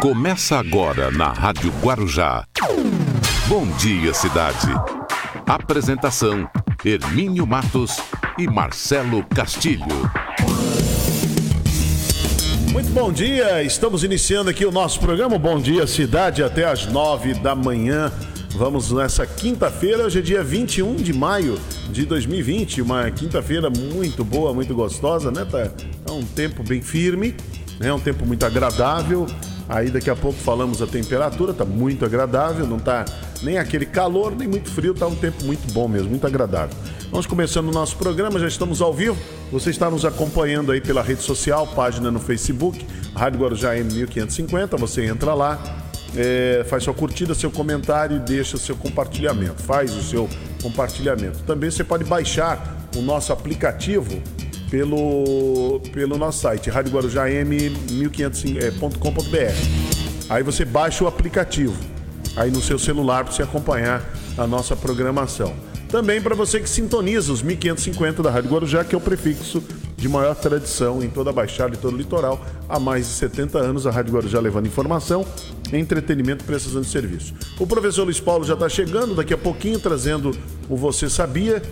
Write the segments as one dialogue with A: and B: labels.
A: Começa agora na Rádio Guarujá. Bom dia, cidade. Apresentação: Hermínio Matos e Marcelo Castilho.
B: Muito bom dia, estamos iniciando aqui o nosso programa Bom Dia Cidade até às nove da manhã. Vamos nessa quinta-feira, hoje é dia 21 de maio de 2020, uma quinta-feira muito boa, muito gostosa, né? Tá, tá um tempo bem firme, né? Um tempo muito agradável. Aí daqui a pouco falamos a temperatura, tá muito agradável, não tá nem aquele calor, nem muito frio, tá um tempo muito bom mesmo, muito agradável. Vamos começando o nosso programa, já estamos ao vivo. Você está nos acompanhando aí pela rede social, página no Facebook, Rádio Guarujá M1550, você entra lá, é, faz sua curtida, seu comentário e deixa seu compartilhamento. Faz o seu compartilhamento. Também você pode baixar o nosso aplicativo pelo, pelo nosso site, radioguarujam1500.com.br. Aí você baixa o aplicativo aí no seu celular para você acompanhar a nossa programação. Também para você que sintoniza os 1550 da Rádio Guarujá, que é o prefixo de maior tradição em toda a Baixada e todo o litoral. Há mais de 70 anos, a Rádio Guarujá levando informação, entretenimento e prestação de serviço. O professor Luiz Paulo já está chegando, daqui a pouquinho, trazendo o Você Sabia.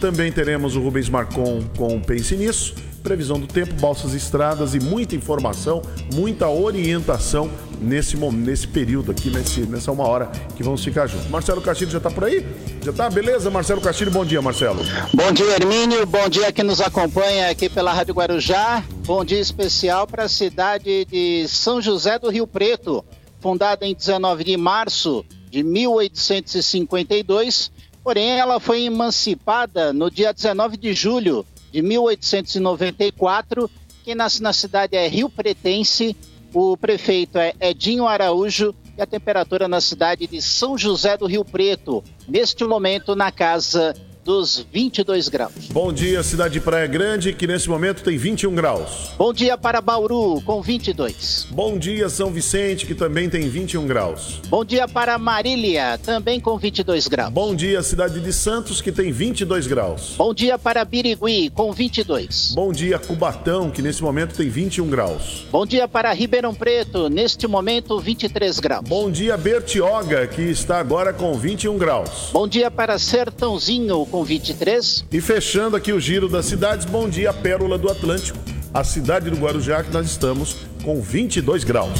B: Também teremos o Rubens Marcon com Pense Nisso previsão do tempo, balsas estradas e muita informação, muita orientação nesse, nesse período aqui, nesse, nessa uma hora que vamos ficar juntos. Marcelo Castilho já está por aí? Já está? Beleza, Marcelo Castilho, bom dia, Marcelo.
C: Bom dia, Hermínio, bom dia que nos acompanha aqui pela Rádio Guarujá, bom dia especial para a cidade de São José do Rio Preto, fundada em 19 de março de 1852, porém ela foi emancipada no dia 19 de julho de 1894. Quem nasce na cidade é Rio Pretense, o prefeito é Edinho Araújo e a temperatura na cidade de São José do Rio Preto, neste momento na casa dos 22 graus.
B: Bom dia, cidade de Praia Grande, que nesse momento tem 21 graus.
C: Bom dia para Bauru, com 22.
B: Bom dia, São Vicente, que também tem 21 graus.
C: Bom dia para Marília, também com 22 graus.
B: Bom dia, cidade de Santos, que tem 22 graus.
C: Bom dia para Birigui, com 22.
B: Bom dia, Cubatão, que nesse momento tem 21 graus.
C: Bom dia para Ribeirão Preto, neste momento 23 graus.
B: Bom dia, Bertioga, que está agora com 21 graus.
C: Bom dia para Sertãozinho, com 23.
B: E fechando aqui o giro das cidades, bom dia, Pérola do Atlântico, a cidade do Guarujá, que nós estamos com 22 graus.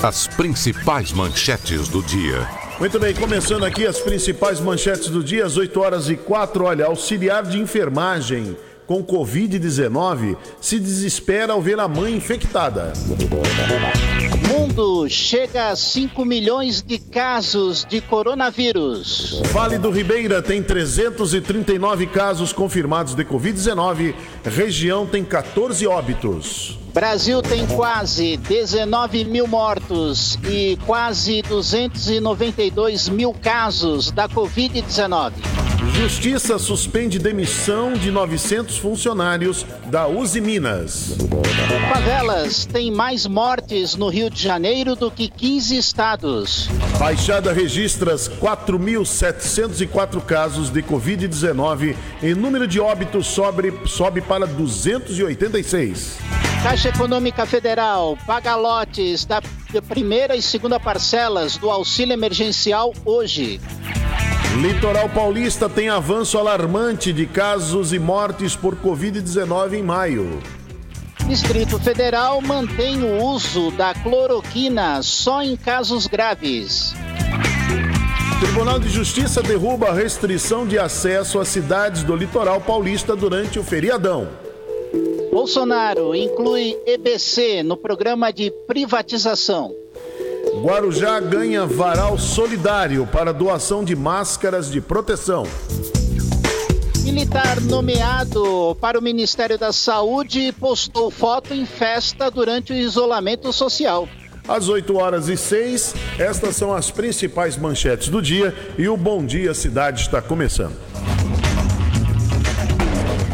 A: As principais manchetes do dia.
B: Muito bem, começando aqui as principais manchetes do dia, às 8 horas e 4. Olha, auxiliar de enfermagem com Covid-19 se desespera ao ver a mãe infectada.
C: Mundo chega a 5 milhões de casos de coronavírus.
B: Vale do Ribeira tem 339 casos confirmados de Covid-19. Região tem 14 óbitos.
C: Brasil tem quase 19 mil mortos e quase 292 mil casos da Covid-19.
B: Justiça suspende demissão de 900 funcionários da Uzi Minas.
C: Favelas tem mais mortes no Rio de Janeiro do que 15 estados.
B: Baixada registra 4.704 casos de Covid-19 e número de óbitos sobe, sobe para 286.
C: Caixa Econômica Federal paga lotes da primeira e segunda parcelas do auxílio emergencial hoje.
B: Litoral Paulista tem avanço alarmante de casos e mortes por Covid-19 em maio.
C: Distrito Federal mantém o uso da cloroquina só em casos graves.
B: Tribunal de Justiça derruba a restrição de acesso às cidades do litoral paulista durante o feriadão.
C: Bolsonaro inclui EBC no programa de privatização.
B: Guarujá ganha varal solidário para doação de máscaras de proteção.
C: Militar nomeado para o Ministério da Saúde postou foto em festa durante o isolamento social.
B: Às 8 horas e 6, estas são as principais manchetes do dia e o Bom Dia Cidade está começando.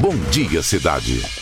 A: Bom Dia Cidade.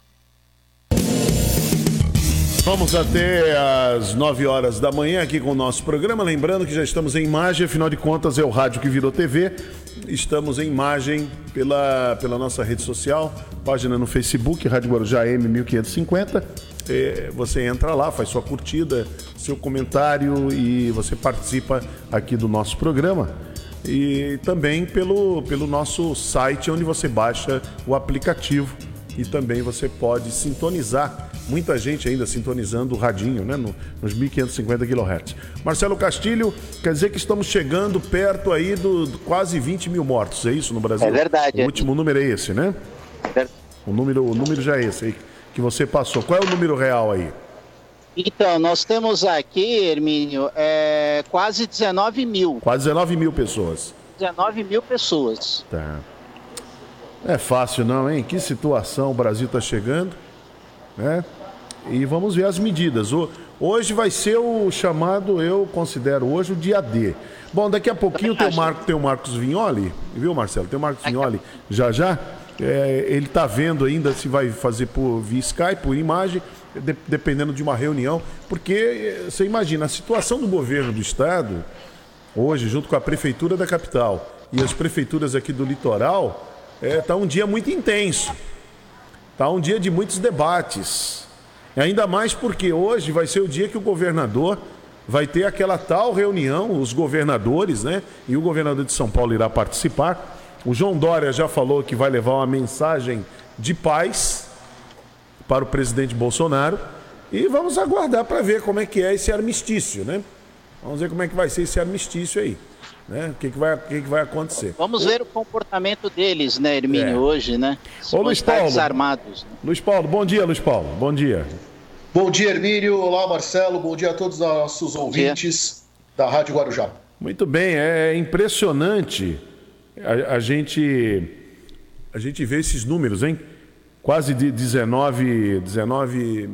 B: Vamos até às 9 horas da manhã aqui com o nosso programa. Lembrando que já estamos em imagem, afinal de contas é o rádio que virou TV. Estamos em imagem pela, pela nossa rede social, página no Facebook, Rádio Guarujá M1550. É, você entra lá, faz sua curtida, seu comentário e você participa aqui do nosso programa. E também pelo, pelo nosso site, onde você baixa o aplicativo e também você pode sintonizar muita gente ainda sintonizando o radinho, né, no, nos 1550 kHz. Marcelo Castilho, quer dizer que estamos chegando perto aí do, do quase 20 mil mortos, é isso no Brasil?
C: É verdade.
B: O último número é esse, né?
C: É.
B: O número, o número já é esse aí que você passou. Qual é o número real aí?
C: Então, nós temos aqui, Hermínio, é, quase 19 mil.
B: Quase 19 mil pessoas.
C: 19 mil pessoas.
B: Tá. É fácil não, hein? Que situação o Brasil está chegando, né? E vamos ver as medidas. Hoje vai ser o chamado, eu considero hoje o dia D. Bom, daqui a pouquinho tem o, Marco, tem o Marcos Vinholi, viu, Marcelo? Tem o Marcos Vinholi já já. É, ele está vendo ainda se vai fazer por via Skype, por imagem, de, dependendo de uma reunião, porque eh, você imagina a situação do governo do estado hoje, junto com a prefeitura da capital e as prefeituras aqui do litoral, está um dia muito intenso. Está um dia de muitos debates. Ainda mais porque hoje vai ser o dia que o governador vai ter aquela tal reunião, os governadores, né? E o governador de São Paulo irá participar. O João Dória já falou que vai levar uma mensagem de paz para o presidente Bolsonaro. E vamos aguardar para ver como é que é esse armistício, né? Vamos ver como é que vai ser esse armistício aí. Né? O que, que, vai, o que, que vai acontecer?
C: Vamos ver o comportamento deles, né, Hermínio,
B: É.
C: hoje, né? Se
B: Ô, Luiz Paulo.
C: desarmados. né?
B: Luiz Paulo, bom dia, Luiz Paulo. Bom dia.
D: Bom dia, Hermínio. Olá, Marcelo. Bom dia a todos os nossos ouvintes da Rádio Guarujá.
B: Muito bem, é impressionante a, a gente a gente vê esses números, hein? Quase de 19, 19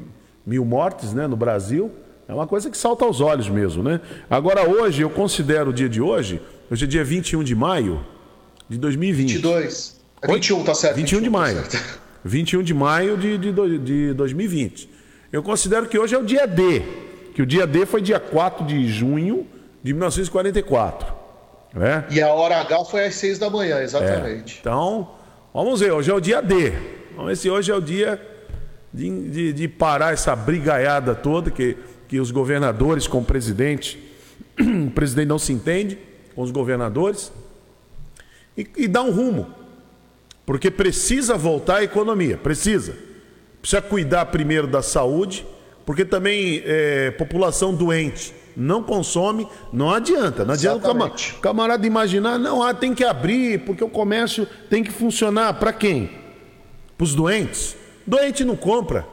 B: mil mortes né, no Brasil. É uma coisa que salta aos olhos mesmo, né? Agora, hoje, eu considero o dia de hoje, hoje é dia 21 de maio de 2020.
D: 22. É
B: Oi?
D: 21, tá certo.
B: 21 de
D: tá
B: maio.
D: certo.
B: 21 de maio de, de, de 2020. Eu considero que hoje é o dia D, que o dia D foi dia 4 de junho de 1944. Né?
D: E a hora H foi às 6 da manhã, exatamente.
B: Então, vamos ver, hoje é o dia D. Vamos ver se hoje é o dia de, de- de parar essa brigaiada toda que, que os governadores com o presidente, o presidente não se entende com os governadores, e, e dar um rumo. Porque precisa voltar a economia, precisa. Precisa cuidar primeiro da saúde, porque também é, população doente não consome, não adianta. Não adianta
D: Exatamente.
B: o camarada imaginar, não, ah, tem que abrir, porque o comércio tem que funcionar. Para quem? Para os doentes? Doente não compra,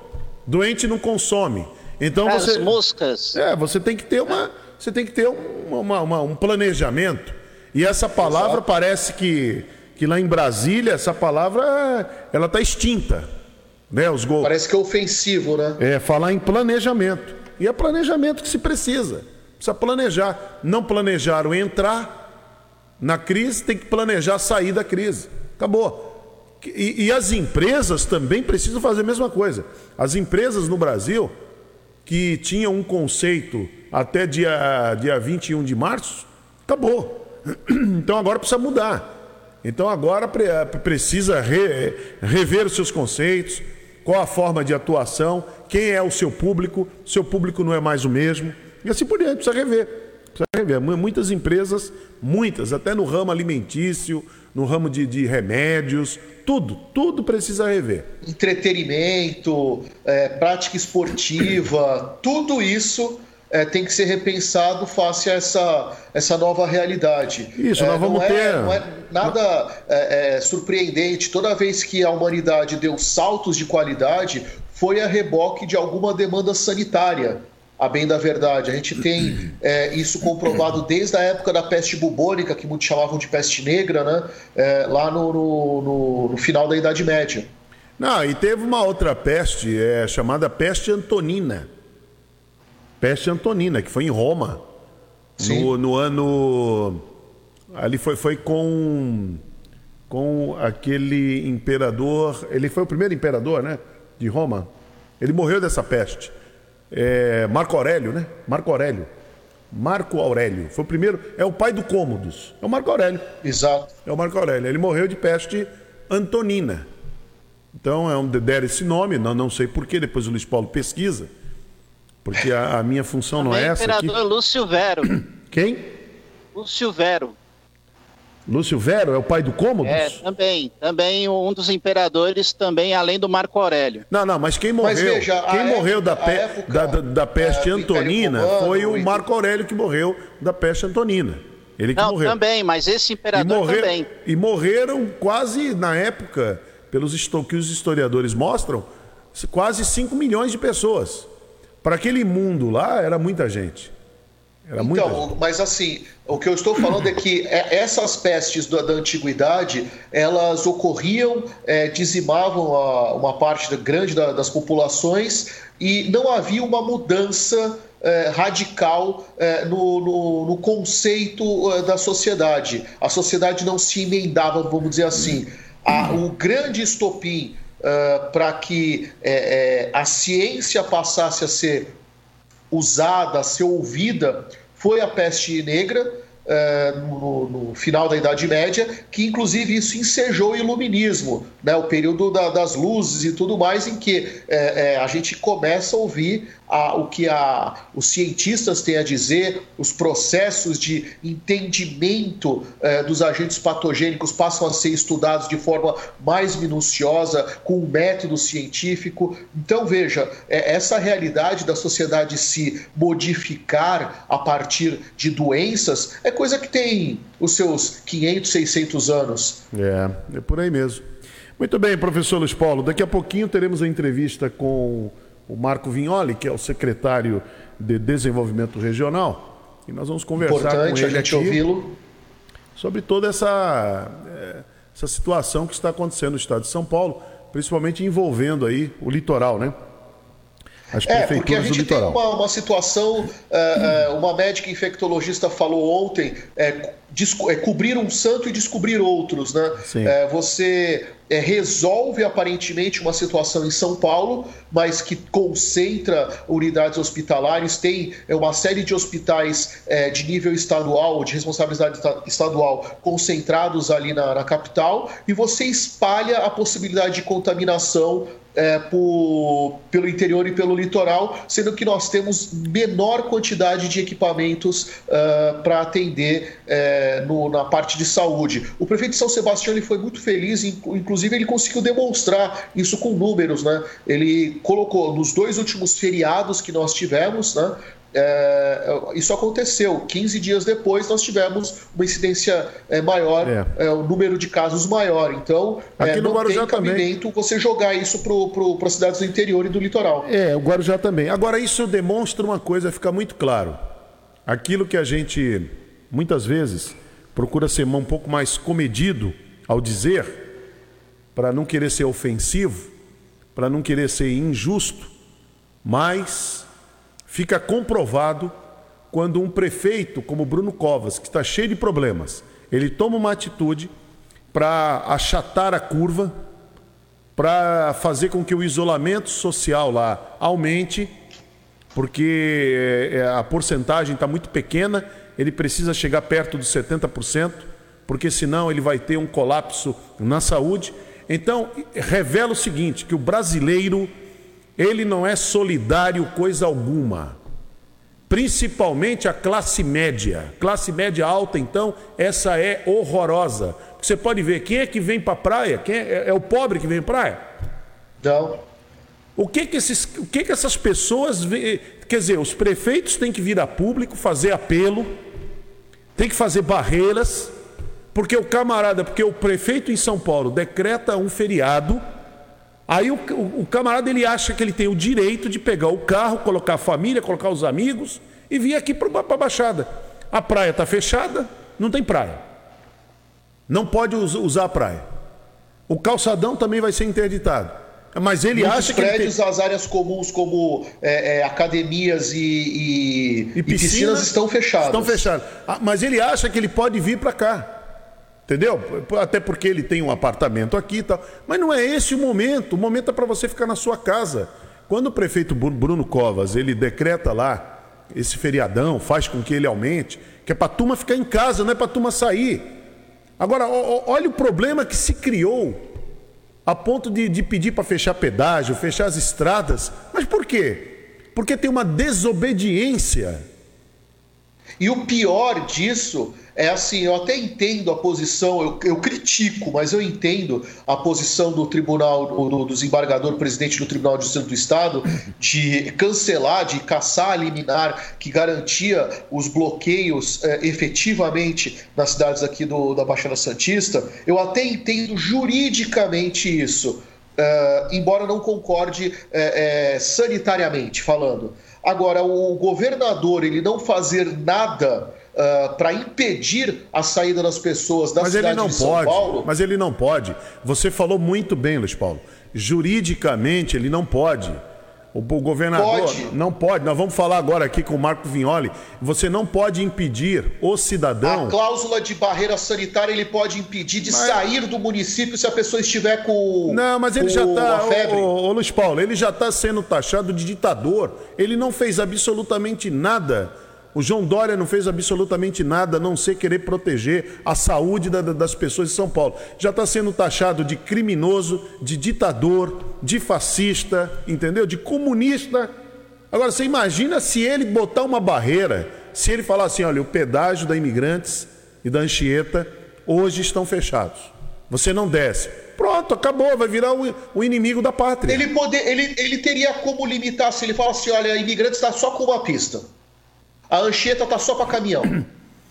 B: doente não consome. Então
C: As
B: você.
C: moscas.
B: É, você tem que ter uma, você tem que ter um, uma- uma- um planejamento. E essa palavra
D: Exato.
B: parece que, que lá em Brasília essa palavra ela está extinta, né? Os gols.
D: Parece que é ofensivo, né?
B: É falar em planejamento. E é planejamento que se precisa. Precisa planejar. Não planejaram entrar na crise, tem que planejar sair da crise. Acabou. E, e as empresas também precisam fazer a mesma coisa. As empresas no Brasil, que tinham um conceito até dia, dia 21 de março, acabou. Então agora precisa mudar. Então agora pre- precisa re- rever os seus conceitos, qual a forma de atuação, quem é o seu público, seu público não é mais o mesmo, e assim por diante, precisa rever. Precisa rever. Mu- Muitas empresas, muitas, até no ramo alimentício, no ramo de, de remédios, tudo, tudo precisa rever.
D: Entretenimento, é, prática esportiva, tudo isso é, tem que ser repensado face a essa, essa nova realidade.
B: Isso,
D: É,
B: nós vamos
D: não é-
B: ter-
D: Não é nada é, é, surpreendente. Toda vez que a humanidade deu saltos de qualidade, foi a reboque de alguma demanda sanitária. A bem da verdade, a gente tem é, isso comprovado desde a época da peste bubônica, que muitos chamavam de peste negra, né? É, lá no, no- no- no final da Idade Média.
B: Não, e teve uma outra peste é, chamada peste antonina. Peste antonina, que foi em Roma. No, no ano. Ali foi, foi com. com aquele imperador. Ele foi o primeiro imperador, né? De Roma. Ele morreu dessa peste. É, Marco Aurélio, né? Marco Aurélio. Marco Aurélio. Foi o primeiro. É o pai do Cômodos. É o Marco Aurélio.
D: Exato.
B: É o Marco Aurélio. Ele morreu de peste antonina. Então é um deram esse nome, não, não sei porquê, depois o Luiz Paulo pesquisa. Porque a, a minha função
C: Também
B: não é essa.
C: imperador
B: Aqui.
C: Lúcio Vero.
B: Quem?
C: Lúcio Vero.
B: Lúcio Vero é o pai do Cômodos?
C: É, também. Também um dos imperadores, também além do Marco Aurélio.
B: Não, não, mas quem morreu,
D: Mas veja,
B: quem morreu da, pe-
D: época,
B: da, da- da peste
D: é,
B: antonina
D: Romano
B: foi o
D: e
B: Marco Aurélio que morreu da peste antonina. Ele que
C: Não,
B: morreu.
C: também, mas esse
B: E,
C: imperador
B: morrer-
C: também.
B: e morreram quase na época, pelos que os historiadores mostram, quase 5 milhões de pessoas. Para aquele mundo lá era muita gente. Era.
D: Então, mas assim, o que eu estou falando é que é- essas pestes da, da antiguidade, elas ocorriam, é, dizimavam a- uma parte da- grande da- das populações e não havia uma mudança é, radical é, no, no- no conceito é, da sociedade. A sociedade não se emendava, vamos dizer assim. A- o grande estopim para que é, é, a ciência passasse a ser usada, a ser ouvida, foi a peste negra. Eh, no, no final da Idade Média, que inclusive isso ensejou o iluminismo, né, o período da- das luzes e tudo mais, em que eh, eh, a gente começa a ouvir a- o que a- os cientistas têm a dizer, os processos de entendimento eh, dos agentes patogênicos passam a ser estudados de forma mais minuciosa, com um método científico. Então, veja, eh, essa realidade da sociedade se modificar a partir de doenças é coisa que tem os seus 500, 600 anos.
B: É, é por aí mesmo. Muito bem, professor Luiz Paulo. Daqui a pouquinho teremos a entrevista com o Marco Vignoli, que é o secretário de Desenvolvimento Regional. E nós vamos conversar com
D: Importante a
B: ele
D: gente
B: aqui
D: ouvi-lo.
B: sobre toda essa, eh, essa situação que está acontecendo no estado de São Paulo, principalmente envolvendo aí o litoral, né? As
D: É, porque a
B: do
D: gente tem
B: litoral.
D: uma, uma situação, é, é, uma médica infectologista falou ontem, é, é, cobrir um santo e descobrir outros, né? É, você resolve aparentemente uma situação em São Paulo, mas que concentra unidades hospitalares, tem é, uma série de hospitais é, de nível estadual, de responsabilidade esta- estadual, concentrados ali na, na capital, e você espalha a possibilidade de contaminação é, por- pelo interior e pelo litoral, sendo que nós temos menor quantidade de equipamentos para atender é, no- na parte de saúde. O prefeito de São Sebastião ele foi muito feliz, inclu- inclusive ele conseguiu demonstrar isso com números. Né? Ele colocou nos dois últimos feriados que nós tivemos, né? É, isso aconteceu. 15 dias depois, nós tivemos uma incidência é, maior,
B: É.
D: é, o número de casos maior. Então,
B: Aqui
D: é,
B: no
D: não
B: Guarujá
D: tem
B: também.
D: cabimento você jogar isso para as cidades do interior e do litoral.
B: É, o Guarujá também. Agora, isso demonstra uma coisa, fica muito claro. Aquilo que a gente, muitas vezes, procura ser um pouco mais comedido ao dizer, para não querer ser ofensivo, para não querer ser injusto, mas fica comprovado quando um prefeito como Bruno Covas, que está cheio de problemas, ele toma uma atitude para achatar a curva, para fazer com que o isolamento social lá aumente, porque é, a porcentagem está muito pequena, ele precisa chegar perto dos 70%, porque senão ele vai ter um colapso na saúde. Então, revela o seguinte, que o brasileiro, ele não é solidário coisa alguma. Principalmente a classe média. Classe média alta, então, essa é horrorosa. Você pode ver, quem é que vem para a praia? Quem é, é o pobre que vem para a praia?
D: Então,
B: O que que, esses, o que que essas pessoas. Quer dizer, os prefeitos têm que vir a público, fazer apelo, tem que fazer barreiras, porque o camarada, porque o prefeito em São Paulo decreta um feriado, aí o, o- o camarada ele acha que ele tem o direito de pegar o carro, colocar a família, colocar os amigos e vir aqui para a Baixada. A praia está fechada, não tem praia. Não pode us- usar a praia. O calçadão também vai ser interditado. Mas ele
D: muitos
B: acha que tem...
D: prédios, as áreas comuns como é, é, academias e, e-
B: E
D: e piscinas, estão fechadas.
B: Estão fechadas. Ah, Mas ele acha que ele pode vir para cá. Entendeu? Até porque ele tem um apartamento aqui e tal. Mas não é esse o momento. O momento é para você ficar na sua casa. Quando o prefeito Bruno Covas ele decreta lá esse feriadão, faz com que ele aumente, que é para turma ficar em casa, não é para turma sair. Agora, olha o problema que se criou a ponto de, de pedir para fechar pedágio, fechar as estradas. Mas por quê? Porque tem uma desobediência.
D: E o pior disso é assim, eu até entendo a posição, eu, eu critico, mas eu entendo a posição do tribunal, do, do desembargador presidente do Tribunal de Justiça do Estado de cancelar, de caçar a liminar que garantia os bloqueios é, efetivamente nas cidades aqui do, da Baixada Santista. Eu até entendo juridicamente isso. Uh, embora não concorde é, é, sanitariamente falando. Agora, o governador ele não fazer nada uh, ah, para impedir a saída das pessoas da
B: mas
D: cidade
B: ele não
D: de São
B: pode,
D: Paulo.
B: Mas ele não pode. Você falou muito bem, Luiz Paulo. Juridicamente, ele não pode. O governador
D: pode.
B: não pode. Nós vamos falar agora aqui com o Marco Vignoli. Você não pode impedir o cidadão.
D: A cláusula de barreira sanitária ele pode impedir de mas... sair do município se a pessoa estiver com.
B: Não, mas ele já está. Ô, ô, ô, Luiz Paulo, ele já está sendo taxado de ditador. Ele não fez absolutamente nada o João Dória não fez absolutamente nada a não ser querer proteger a saúde da, das pessoas de São Paulo. Já está sendo taxado de criminoso, de ditador, de fascista, entendeu? De comunista. Agora, você imagina se ele botar uma barreira, se ele falar assim: olha, o pedágio da Imigrantes e da Anchieta hoje estão fechados. Você não desce. Pronto, acabou, vai virar o, o inimigo da pátria.
D: Ele, poder, ele, ele teria como limitar se ele fala assim: olha, Imigrantes está só com uma pista. A Anchieta tá só para caminhão.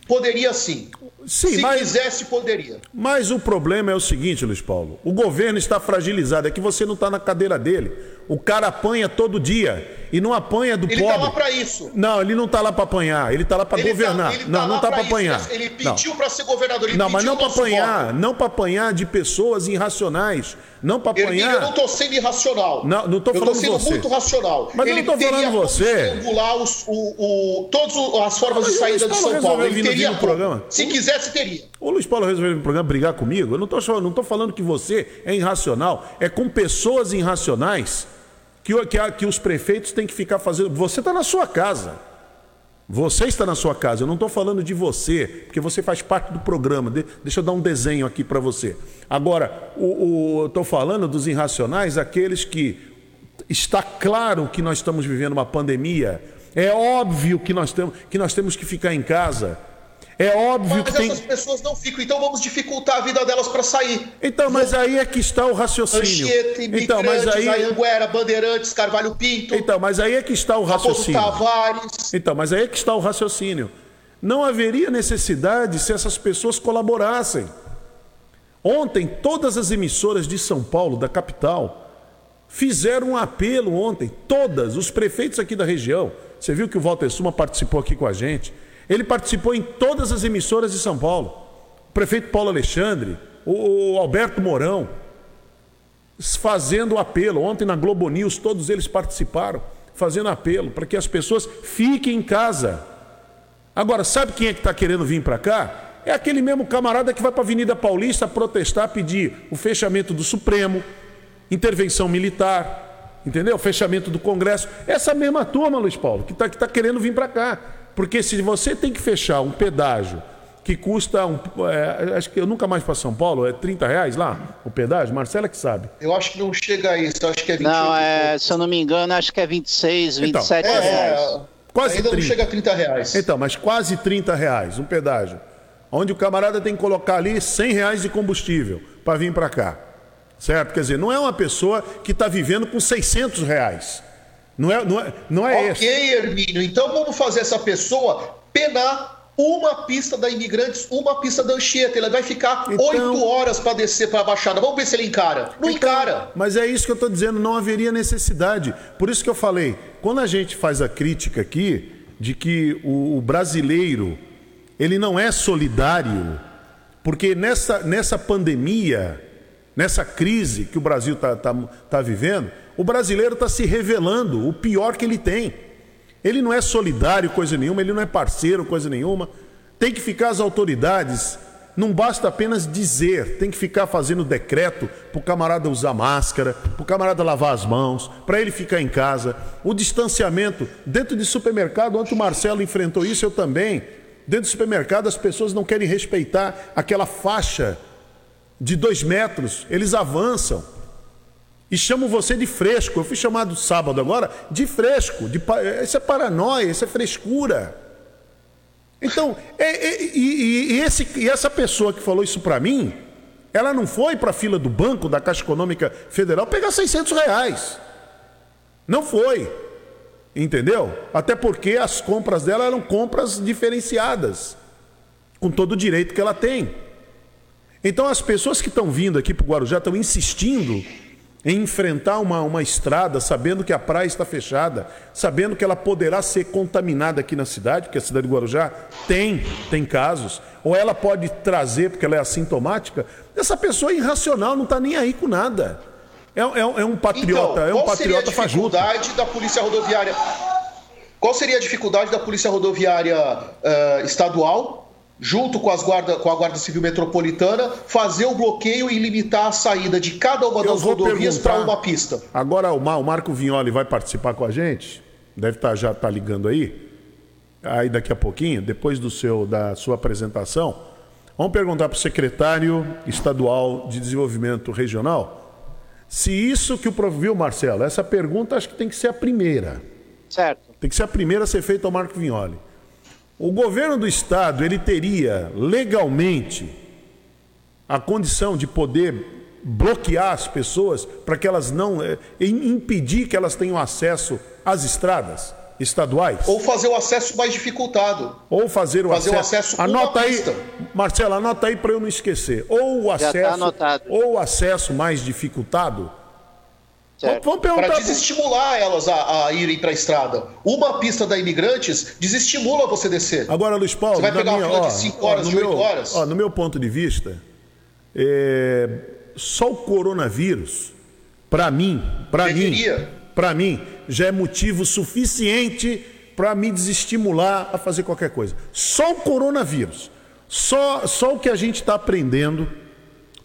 D: Poderia sim. Sim, Se mas, quisesse, poderia.
B: Mas o problema é o seguinte, Luiz Paulo: o governo está fragilizado, é que você não está na cadeira dele. O cara apanha todo dia e não apanha do
D: ele
B: pobre. Ele está
D: lá para isso.
B: Não, ele não está lá para apanhar, ele está lá para tá- governar. Tá, não, não está para apanhar.
D: Ele pediu para ser governador. Ele
B: não, mas não para apanhar, voto. não para apanhar de pessoas irracionais. Não para apanhar.
D: eu não estou sendo irracional.
B: Não, não estou falando
D: você. Eu
B: estou
D: sendo muito racional.
B: Mas ele eu não estou falando você.
D: Regular os, o, o, todas as formas de saída de São Paulo. Ele teria
B: no programa.
D: Se quisesse, teria.
B: O Luiz Paulo resolveu no programa brigar comigo. Eu não estou não tô falando que você é irracional. É com pessoas irracionais que, que, que os prefeitos têm que ficar fazendo. Você está na sua casa. Você está na sua casa. Eu não estou falando de você, porque você faz parte do programa. De, deixa eu dar um desenho aqui para você. Agora, o, estou falando dos irracionais, aqueles que está claro que nós estamos vivendo uma pandemia. É óbvio que nós, temos, que nós temos que ficar em casa. É óbvio
D: mas
B: que tem.
D: Mas essas pessoas não ficam, então vamos dificultar a vida delas para sair.
B: Então, mas aí é que está o raciocínio.
D: Anchieta,
B: então, mas aí
D: Anhanguera, Bandeirantes, Carvalho Pinto.
B: Então, mas aí é que está o raciocínio.
D: Tavares.
B: Então, mas aí é que está o raciocínio. Não haveria necessidade se essas pessoas colaborassem. Ontem, todas as emissoras de São Paulo, da capital, fizeram um apelo ontem, todas, os prefeitos aqui da região. Você viu que o Walter Suma participou aqui com a gente. Ele participou em todas as emissoras de São Paulo. O prefeito Paulo Alexandre, o Alberto Mourão, fazendo apelo. Ontem na Globo News, todos eles participaram, fazendo apelo para que as pessoas fiquem em casa. Agora, sabe quem é que está querendo vir para cá? É aquele mesmo camarada que vai para a Avenida Paulista protestar, pedir o fechamento do Supremo, intervenção militar, entendeu? Fechamento do Congresso. Essa mesma turma, Luiz Paulo, que está que tá querendo vir para cá. Porque se você tem que fechar um pedágio que custa um. É, acho que eu nunca mais para São Paulo, é 30 reais lá o pedágio? Marcela que sabe.
D: Eu acho que não chega a isso, acho que é 28.
C: Não, é, se eu não me engano, acho que é 26, 27 então, é, reais.
B: Quase
D: Ainda
B: 30.
D: não chega a 30 reais.
B: Então, mas quase 30 reais um pedágio. Onde o camarada tem que colocar ali 100 reais de combustível para vir para cá. Certo? Quer dizer, não é uma pessoa que está vivendo com 600 reais. Não é, não é, não é
D: Ok, Hermínio. Então vamos fazer essa pessoa penar uma pista da Imigrantes, uma pista da Anchieta. Ele vai ficar então- oito então... horas para descer para a Baixada. Vamos ver se ele encara. Não então, encara.
B: Mas é isso que eu estou dizendo, não haveria necessidade. Por isso que eu falei, quando a gente faz a crítica aqui de que o, o brasileiro ele não é solidário, porque nessa, nessa pandemia, nessa crise que o Brasil está tá, tá vivendo, o brasileiro está se revelando o pior que ele tem. Ele não é solidário, coisa nenhuma, ele não é parceiro, coisa nenhuma. Tem que ficar as autoridades Não basta apenas dizer, tem que ficar fazendo decreto para o camarada usar máscara, para o camarada lavar as mãos, para ele ficar em casa. O distanciamento dentro de supermercado, ontem o Marcelo enfrentou isso, eu também. Dentro do supermercado as pessoas não querem respeitar aquela faixa de dois metros, eles avançam e chamam você de fresco. Eu fui chamado sábado agora de fresco. De, isso é paranoia, isso é frescura. Então, é, é, e, e, esse, e essa pessoa que falou isso para mim, ela não foi para a fila do banco da Caixa Econômica Federal pegar 600 reais. Não foi. Entendeu? Até porque as compras dela eram compras diferenciadas, com todo o direito que ela tem. Então, as pessoas que estão vindo aqui para o Guarujá estão insistindo em enfrentar uma, uma estrada sabendo que a praia está fechada, sabendo que ela poderá ser contaminada aqui na cidade, porque a cidade de Guarujá tem, tem casos, ou ela pode trazer porque ela é assintomática, essa pessoa é irracional, não está nem aí com nada. É, é, é um patriota, então, é um patriota fajuto.
D: Qual seria a dificuldade da polícia rodoviária? Qual seria a dificuldade da polícia rodoviária uh, estadual junto com, as guarda, com a Guarda Civil Metropolitana, fazer o bloqueio e limitar a saída de cada uma das rodovias para uma pista.
B: Agora o, o Marco Vignoli vai participar com a gente, deve estar tá, já tá ligando aí, aí daqui a pouquinho, depois do seu, da sua apresentação, vamos perguntar para o secretário estadual de desenvolvimento regional se isso que o viu, Marcelo, essa pergunta acho que tem que ser a primeira.
C: Certo.
B: Tem que ser a primeira a ser feita ao Marco Vignoli. O governo do estado ele teria legalmente a condição de poder bloquear as pessoas para que elas não é, impedir que elas tenham acesso às estradas estaduais?
D: Ou fazer o acesso mais dificultado.
B: Ou fazer o fazer acesso, o acesso anota aí pista. Marcelo anota aí para eu não esquecer. Ou o acesso tá ou o acesso mais dificultado
D: Vamos perguntar. Para desestimular elas a, a irem para a estrada. Uma pista da Imigrantes desestimula você descer.
B: Agora, Luiz Paulo.
D: Você vai pegar minha, uma fila ó, de 5 horas, de 8 horas.
B: Ó, no meu ponto de vista, é, só o coronavírus, para mim, para mim, para mim, já é motivo suficiente para me desestimular a fazer qualquer coisa. Só o coronavírus, só, só o que a gente está aprendendo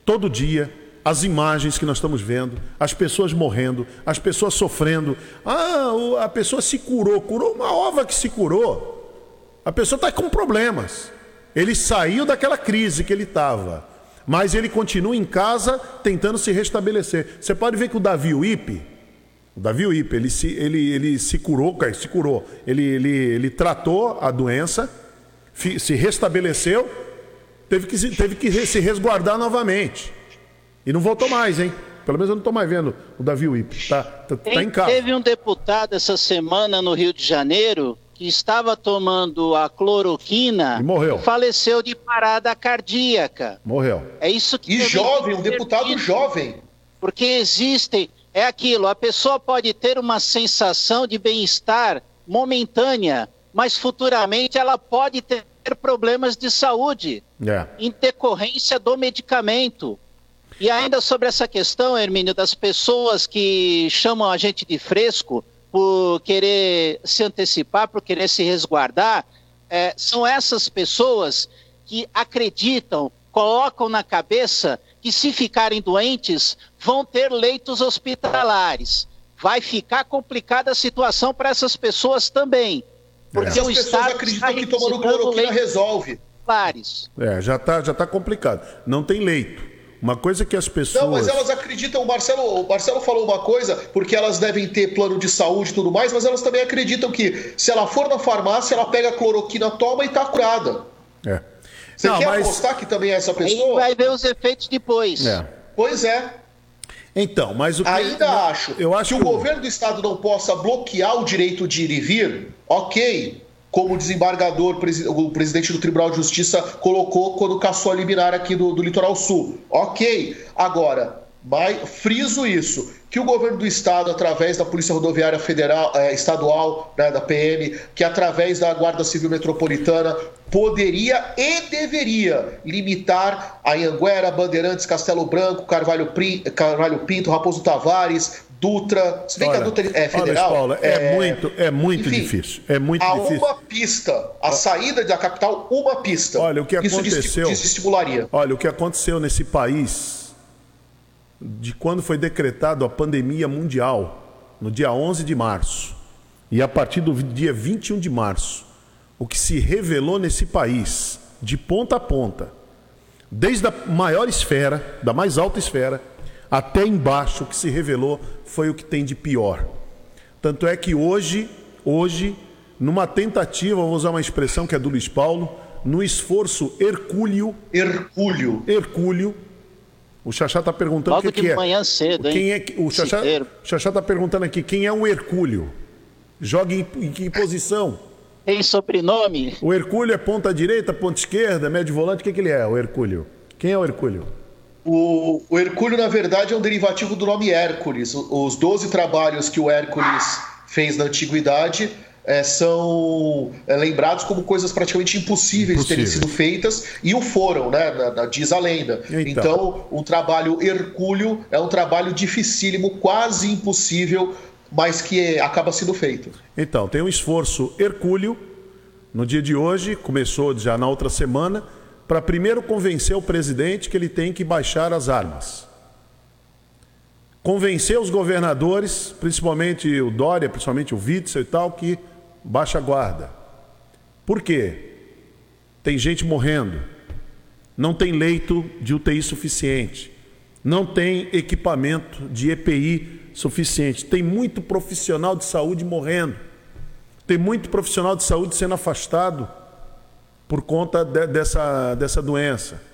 B: todo dia as imagens que nós estamos vendo, as pessoas morrendo, as pessoas sofrendo. Ah, a pessoa se curou, curou uma ova que se curou. A pessoa está com problemas. Ele saiu daquela crise que ele estava, mas ele continua em casa tentando se restabelecer. Você pode ver que o Davi Wipe, o Davi Wipe, ele se, ele, ele se curou, se curou, ele, ele, ele tratou a doença, se restabeleceu, teve que, teve que se resguardar novamente. E não voltou mais, hein? Pelo menos eu não estou mais vendo o Davi Wip. Tá, tá, tá em casa.
C: Teve um deputado essa semana no Rio de Janeiro que estava tomando a cloroquina
B: e morreu. E
C: faleceu de parada cardíaca.
B: Morreu.
C: É isso que
D: E jovem, um deputado jovem.
C: Porque existem, é aquilo, a pessoa pode ter uma sensação de bem-estar momentânea, mas futuramente ela pode ter problemas de saúde
B: é.
C: em decorrência do medicamento. E ainda sobre essa questão, Hermínio, das pessoas que chamam a gente de fresco por querer se antecipar, por querer se resguardar, é, são essas pessoas que acreditam, colocam na cabeça que se ficarem doentes vão ter leitos hospitalares. Vai ficar complicada a situação para essas pessoas também.
D: Porque é. o Estado acreditam que tomando cloroquina resolve.
B: É, já está já tá complicado. Não tem leito. Uma coisa que as pessoas. Não,
D: mas elas acreditam. O Marcelo, o Marcelo falou uma coisa, porque elas devem ter plano de saúde e tudo mais, mas elas também acreditam que se ela for na farmácia, ela pega a cloroquina, toma e tá curada.
B: É.
D: Você Não, quer mas... apostar que também é essa pessoa?
C: Aí vai ver os efeitos depois.
D: É. Pois é.
B: Então, mas o que...
D: Ainda acho, eu acho que o governo do estado não possa bloquear o direito de ir e vir, ok como o desembargador, o presidente do Tribunal de Justiça colocou quando caçou a liminar aqui do, do Litoral Sul. Ok. Agora, mas friso isso, que o governo do estado, através da Polícia Rodoviária Federal, é, Estadual, né, da PM, que através da Guarda Civil Metropolitana, poderia e deveria limitar a Anhanguera, Bandeirantes, Castelo Branco, Carvalho Pinto, Raposo Tavares, Dutra. Se bem olha, que a Dutra é federal.
B: Olha, Paula, é, é, muito, é muito enfim, difícil. É muito
D: a
B: difícil.
D: uma pista, a saída da capital, uma pista.
B: Olha, o que aconteceu. Isso desestimularia. Olha, o que aconteceu nesse país, de quando foi decretado a pandemia mundial, no dia 11 de março, e a partir do dia 21 de março, o que se revelou nesse país, de ponta a ponta, desde a maior esfera, da mais alta esfera, até embaixo, o que se revelou foi o que tem de pior. Tanto é que hoje, hoje, numa tentativa, vou usar uma expressão que é do Luiz Paulo, no esforço hercúleo.
D: Hercúleo.
B: Hercúleo. O Xaxá está perguntando
C: Logo
B: o que, que
C: é. manhã cedo,
B: quem é o Xaxá está perguntando aqui quem é o Hercúleo. Joga em, em que posição?
C: Tem sobrenome?
B: O Hercúleo é ponta direita, ponta esquerda, médio volante, o que, que ele é, o Hercúleo? Quem é o Hercúleo?
D: O, o Hercúleo, na verdade, é um derivativo do nome Hércules. Os 12 trabalhos que o Hércules fez na antiguidade é, são é, lembrados como coisas praticamente impossíveis de terem sido feitas e o foram, né? Na, na, diz a lenda. Então. então, o trabalho Hercúleo é um trabalho dificílimo, quase impossível, mas que acaba sendo feito.
B: Então, tem um esforço Hercúleo no dia de hoje, começou já na outra semana para primeiro convencer o presidente que ele tem que baixar as armas. Convencer os governadores, principalmente o Dória, principalmente o Witzel e tal, que baixa a guarda. Por quê? Tem gente morrendo, não tem leito de UTI suficiente, não tem equipamento de EPI suficiente, tem muito profissional de saúde morrendo, tem muito profissional de saúde sendo afastado por conta de, dessa, dessa doença.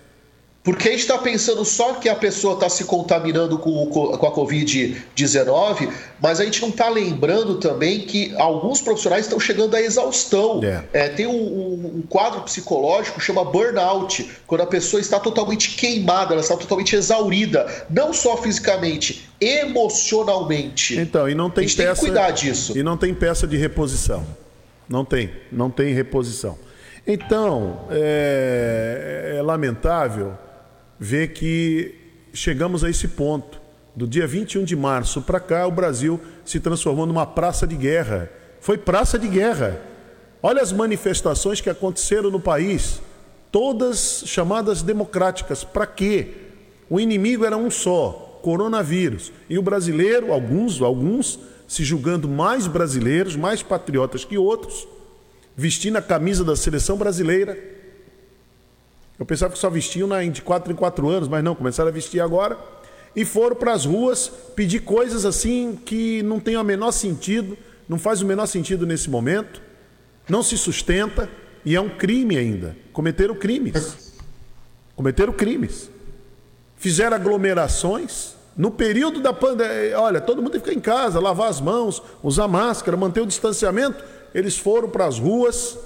D: Porque a gente está pensando só que a pessoa está se contaminando com, com a Covid-19, mas a gente não está lembrando também que alguns profissionais estão chegando à exaustão. É. É, tem um, um, quadro psicológico que chama burnout, quando a pessoa está totalmente queimada, ela está totalmente exaurida, não só fisicamente, emocionalmente.
B: Então, e não tem
D: a gente
B: peça,
D: tem que cuidar disso.
B: E não tem peça de reposição. Não tem, não tem reposição. Então, é, é lamentável ver que chegamos a esse ponto. Do dia 21 de março para cá, o Brasil se transformou numa praça de guerra. Foi praça de guerra. Olha as manifestações que aconteceram no país, todas chamadas democráticas. Para quê? O inimigo era um só, coronavírus. E o brasileiro, alguns, alguns se julgando mais brasileiros, mais patriotas que outros, vestindo a camisa da seleção brasileira. Eu pensava que só vestiam de quatro em quatro anos, mas não, começaram a vestir agora. E foram para as ruas pedir coisas assim que não tem o menor sentido, não faz o menor sentido nesse momento, não se sustenta e é um crime ainda. Cometeram crimes. Cometeram crimes. Fizeram aglomerações. No período da pandemia, olha, todo mundo tem que ficar em casa, lavar as mãos, usar máscara, manter o distanciamento eles foram para as ruas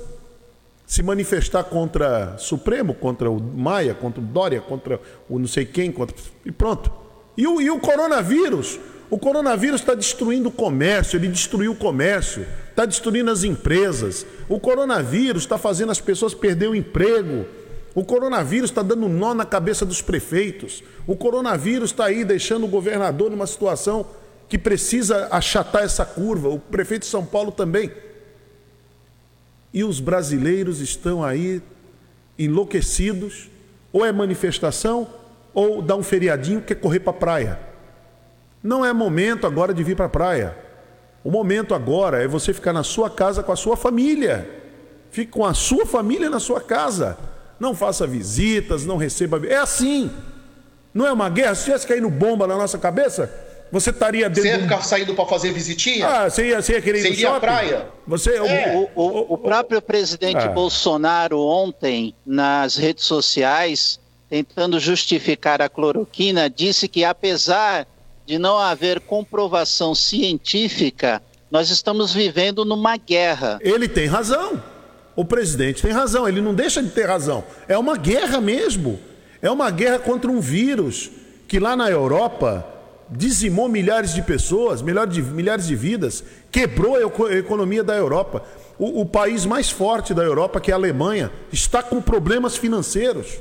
B: se manifestar contra Supremo, contra o Maia, contra o Dória, contra o não sei quem, contra... e pronto. E o, e o coronavírus? O coronavírus está destruindo o comércio, ele destruiu o comércio, está destruindo as empresas. O coronavírus está fazendo as pessoas perder o emprego. O coronavírus está dando nó na cabeça dos prefeitos. O coronavírus está aí deixando o governador numa situação que precisa achatar essa curva. O prefeito de São Paulo também. E os brasileiros estão aí enlouquecidos, ou é manifestação, ou dá um feriadinho que correr para a praia. Não é momento agora de vir para a praia. O momento agora é você ficar na sua casa com a sua família. Fique com a sua família na sua casa. Não faça visitas, não receba. É assim. Não é uma guerra? Se tivesse caindo bomba na nossa cabeça, você estaria
D: dentro. Você ia ficar saindo para fazer visitinha?
B: Ah, você ia, você ia querer ir
D: você ia à praia?
C: Você, é. o, o, o, próprio presidente ah. Bolsonaro, ontem, nas redes sociais, tentando justificar a cloroquina, disse que apesar de não haver comprovação científica, nós estamos vivendo numa guerra.
B: Ele tem razão. O presidente tem razão, ele não deixa de ter razão. É uma guerra mesmo. É uma guerra contra um vírus que lá na Europa dizimou milhares de pessoas, milhares de, milhares de vidas, quebrou a economia da Europa. O, o país mais forte da Europa, que é a Alemanha, está com problemas financeiros.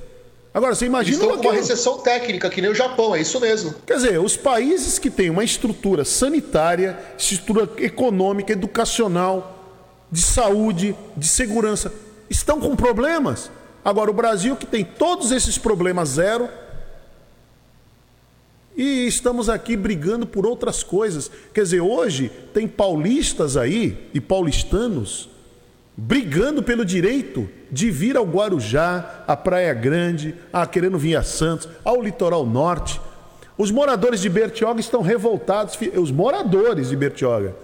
B: Agora, você imagina.
D: Estão com uma recessão técnica, que nem o Japão, é isso mesmo.
B: Quer dizer, os países que têm uma estrutura sanitária, estrutura econômica, educacional, de saúde, de segurança, estão com problemas. Agora, o Brasil, que tem todos esses problemas zero, e estamos aqui brigando por outras coisas. Quer dizer, hoje tem paulistas aí e paulistanos brigando pelo direito de vir ao Guarujá, à Praia Grande, a querendo vir a Santos, ao litoral norte. Os moradores de Bertioga estão revoltados, os moradores de Bertioga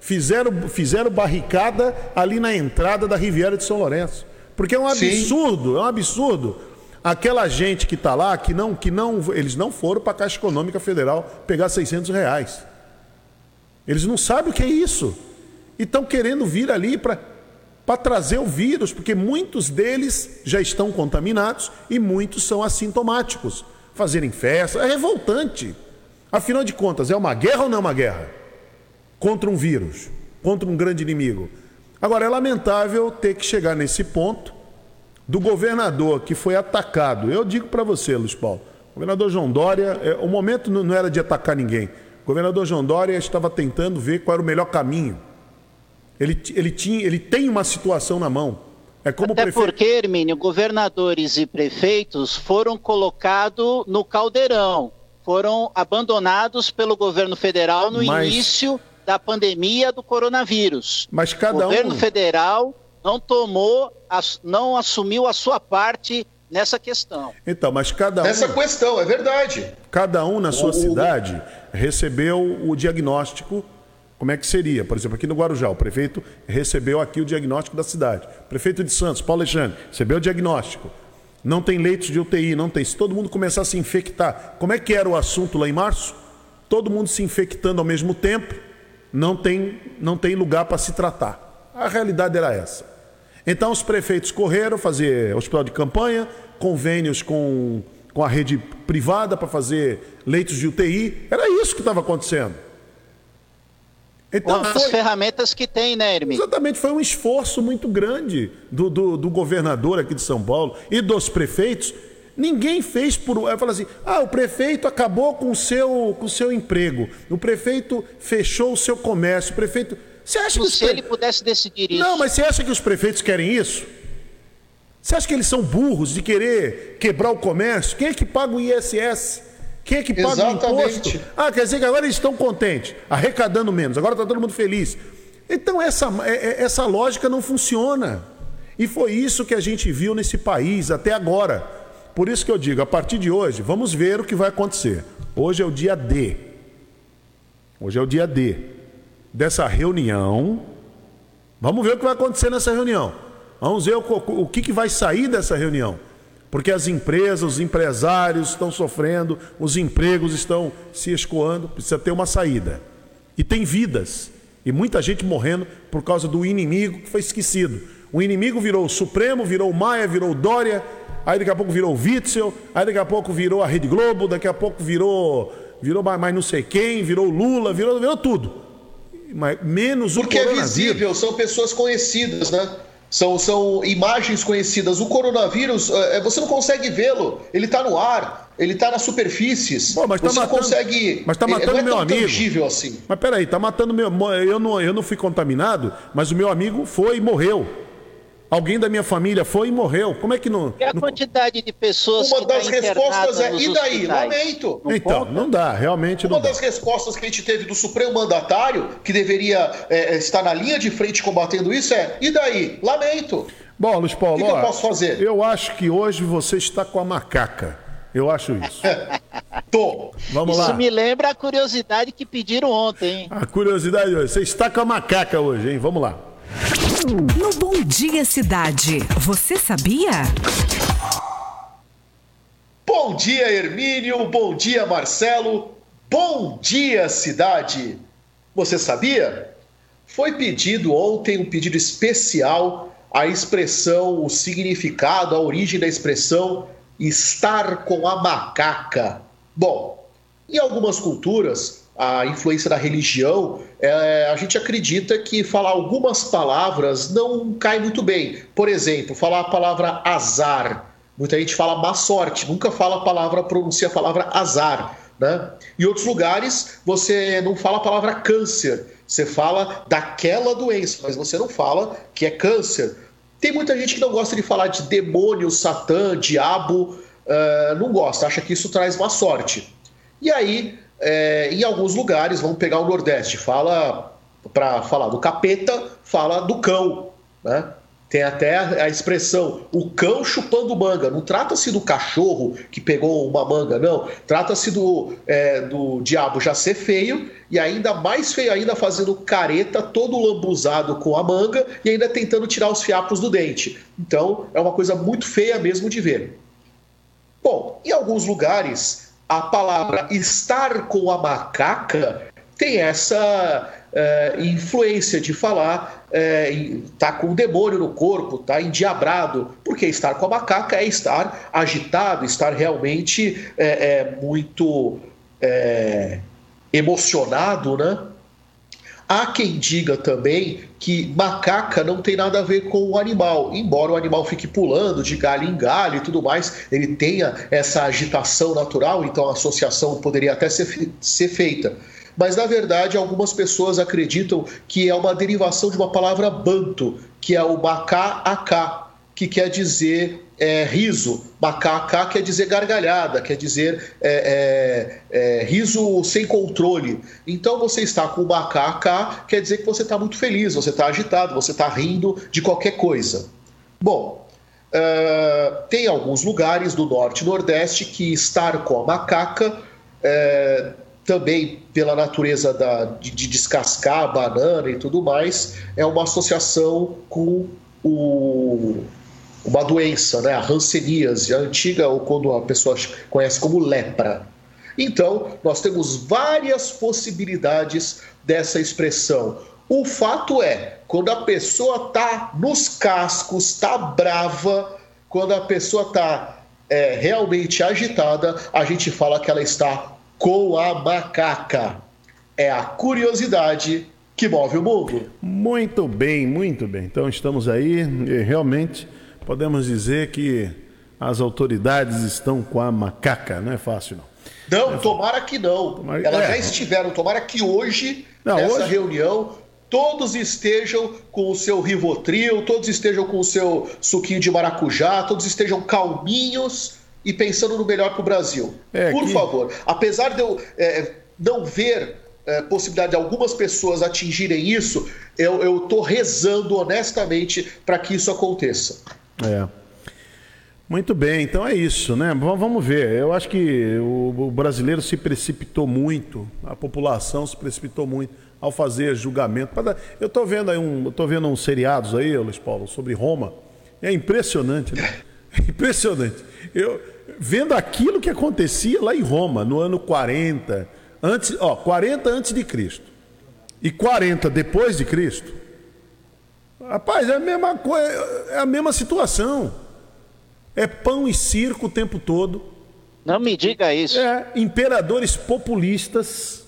B: fizeram, fizeram barricada ali na entrada da Riviera de São Lourenço. Porque é um absurdo, Sim. é um absurdo Aquela gente que está lá, que não, que não, eles não foram para a Caixa Econômica Federal pegar 600 reais. Eles não sabem o que é isso. E estão querendo vir ali para trazer o vírus, porque muitos deles já estão contaminados e muitos são assintomáticos. Fazerem festa é revoltante. Afinal de contas, é uma guerra ou não é uma guerra? Contra um vírus, contra um grande inimigo. Agora, é lamentável ter que chegar nesse ponto do governador que foi atacado. Eu digo para você, Luiz Paulo, o governador João Dória, é, o momento não era de atacar ninguém. O governador João Dória estava tentando ver qual era o melhor caminho. Ele, ele, tinha, ele tem uma situação na mão. É como
C: Até prefeito... porque, Hermínio, governadores e prefeitos foram colocados no caldeirão, foram abandonados pelo governo federal no Mas... início da pandemia do coronavírus.
B: Mas cada
C: o governo um... federal não tomou, não assumiu a sua parte nessa questão.
B: Então, mas cada um.
D: Nessa questão, é verdade.
B: Cada um na sua o... cidade recebeu o diagnóstico. Como é que seria? Por exemplo, aqui no Guarujá, o prefeito recebeu aqui o diagnóstico da cidade. Prefeito de Santos, Paulo Alexandre, recebeu o diagnóstico. Não tem leitos de UTI, não tem. Se todo mundo começar a se infectar, como é que era o assunto lá em março? Todo mundo se infectando ao mesmo tempo, não tem, não tem lugar para se tratar. A realidade era essa. Então os prefeitos correram fazer hospital de campanha, convênios com, com a rede privada para fazer leitos de UTI. Era isso que estava acontecendo.
C: Então, as ferramentas que tem, né, Hermínio?
B: Exatamente, foi um esforço muito grande do, do, do, governador aqui de São Paulo e dos prefeitos. Ninguém fez por. Eu falo assim: ah, o prefeito acabou com o seu, com o seu emprego, o prefeito fechou o seu comércio, o prefeito.
C: Você acha que se pre... ele pudesse decidir isso.
B: Não, mas você acha que os prefeitos querem isso? Você acha que eles são burros de querer quebrar o comércio? Quem é que paga o ISS? Quem é que paga Exatamente. o imposto? Ah, quer dizer que agora eles estão contentes, arrecadando menos, agora está todo mundo feliz. Então essa, é, é, essa lógica não funciona. E foi isso que a gente viu nesse país até agora. Por isso que eu digo, a partir de hoje, vamos ver o que vai acontecer. Hoje é o dia D. Hoje é o dia D dessa reunião. Vamos ver o que vai acontecer nessa reunião. Vamos ver o, o, que, que vai sair dessa reunião. Porque as empresas, os empresários estão sofrendo, os empregos estão se escoando, precisa ter uma saída. E tem vidas. E muita gente morrendo por causa do inimigo que foi esquecido. O inimigo virou o Supremo, virou o Maia, virou o Dória, aí daqui a pouco virou o Witzel, aí daqui a pouco virou a Rede Globo, daqui a pouco virou, virou mais não sei quem, virou Lula, virou, virou tudo menos
D: Porque o Porque é visível, são pessoas conhecidas, né? São, são imagens conhecidas. O coronavírus, é, é, você não consegue vê-lo. Ele está no ar, ele está nas superfícies.
B: Pô, mas tá
D: você
B: matando,
D: consegue.
B: Mas está matando é, meu amigo.
D: assim.
B: Mas peraí, está matando meu. Eu não, eu não fui contaminado, mas o meu amigo foi e morreu. Alguém da minha família foi e morreu. Como é que não.
C: E a
B: não...
C: quantidade de pessoas
D: Uma das tá respostas é: e daí? Lamento.
B: Não então, conta? não dá, realmente
D: Uma
B: não.
D: Uma das
B: dá.
D: respostas que a gente teve do Supremo Mandatário, que deveria é, é, estar na linha de frente combatendo isso, é: e daí? Lamento.
B: Bom, Luiz Paulo, o
D: que, que eu posso fazer?
B: Eu acho que hoje você está com a macaca. Eu acho isso.
D: Tô.
B: Vamos
C: isso
B: lá.
C: Isso me lembra a curiosidade que pediram ontem, hein?
B: A curiosidade hoje. Você está com a macaca hoje, hein? Vamos lá.
E: No Bom Dia Cidade, você sabia?
D: Bom dia, Hermínio. Bom dia, Marcelo. Bom dia, cidade. Você sabia? Foi pedido ontem um pedido especial a expressão, o significado, a origem da expressão estar com a macaca. Bom, em algumas culturas, a influência da religião, é, a gente acredita que falar algumas palavras não cai muito bem. Por exemplo, falar a palavra azar. Muita gente fala má sorte, nunca fala a palavra, pronuncia a palavra azar. Né? Em outros lugares, você não fala a palavra câncer, você fala daquela doença, mas você não fala que é câncer. Tem muita gente que não gosta de falar de demônio, satã, diabo, uh, não gosta, acha que isso traz má sorte. E aí, é, em alguns lugares, vamos pegar o Nordeste, fala para falar do capeta, fala do cão, né? Tem até a, expressão o cão chupando manga. Não trata-se do cachorro que pegou uma manga, não. Trata-se do, é, do diabo já ser feio e ainda mais feio ainda fazendo careta, todo lambuzado com a manga e ainda tentando tirar os fiapos do dente. Então é uma coisa muito feia mesmo de ver. Bom, em alguns lugares a palavra estar com a macaca tem essa é, influência de falar, é, tá com o demônio no corpo, tá endiabrado, porque estar com a macaca é estar agitado, estar realmente é muito emocionado, né? Há quem diga também que macaca não tem nada a ver com o animal, embora o animal fique pulando de galho em galho e tudo mais, ele tenha essa agitação natural, então a associação poderia até ser, ser feita. Mas na verdade algumas pessoas acreditam que é uma derivação de uma palavra banto, que é o macá-acá, que quer dizer é, riso. Macá-acá quer dizer gargalhada, quer dizer é, é, é riso sem controle. Então você está com o macá-acá, quer dizer que você está muito feliz, você está agitado, você está rindo de qualquer coisa. Bom, uh, tem alguns lugares do norte e nordeste que estar com a macaca uh, também pela natureza da, de, de, descascar a banana e tudo mais, é uma associação com o, uma doença, né? a hanseníase, a antiga, ou quando a pessoa conhece como lepra. Então, nós temos várias possibilidades dessa expressão. O fato é, quando a pessoa está nos cascos, está brava, quando a pessoa está é, realmente agitada, a gente fala que ela está com a macaca. É a curiosidade que move o mundo.
B: Muito bem, muito bem. Então estamos aí realmente podemos dizer que as autoridades estão com a macaca, não é fácil não.
D: Não, tomara que não. Tomara... Elas é. já estiveram, tomara que hoje, não, nessa hoje... reunião, todos estejam com o seu Rivotril, todos estejam com o seu suquinho de maracujá, todos estejam calminhos e pensando no melhor para o Brasil. É, Por que... favor, apesar de eu é, não ver é, possibilidade de algumas pessoas atingirem isso, eu estou rezando honestamente para que isso aconteça.
B: É. Muito bem, então é isso, né? Vamos ver. Eu acho que o brasileiro se precipitou muito, a população se precipitou muito ao fazer julgamento. Eu estou vendo aí um, tô vendo uns seriados aí, Luiz Paulo, sobre Roma. É impressionante, né? É impressionante. Eu, vendo aquilo que acontecia lá em Roma, no ano 40, antes, ó, 40 antes de Cristo e 40 depois de Cristo. Rapaz, é a mesma coisa, é a mesma situação. É pão e circo o tempo todo.
C: Não me diga isso.
B: É, imperadores populistas,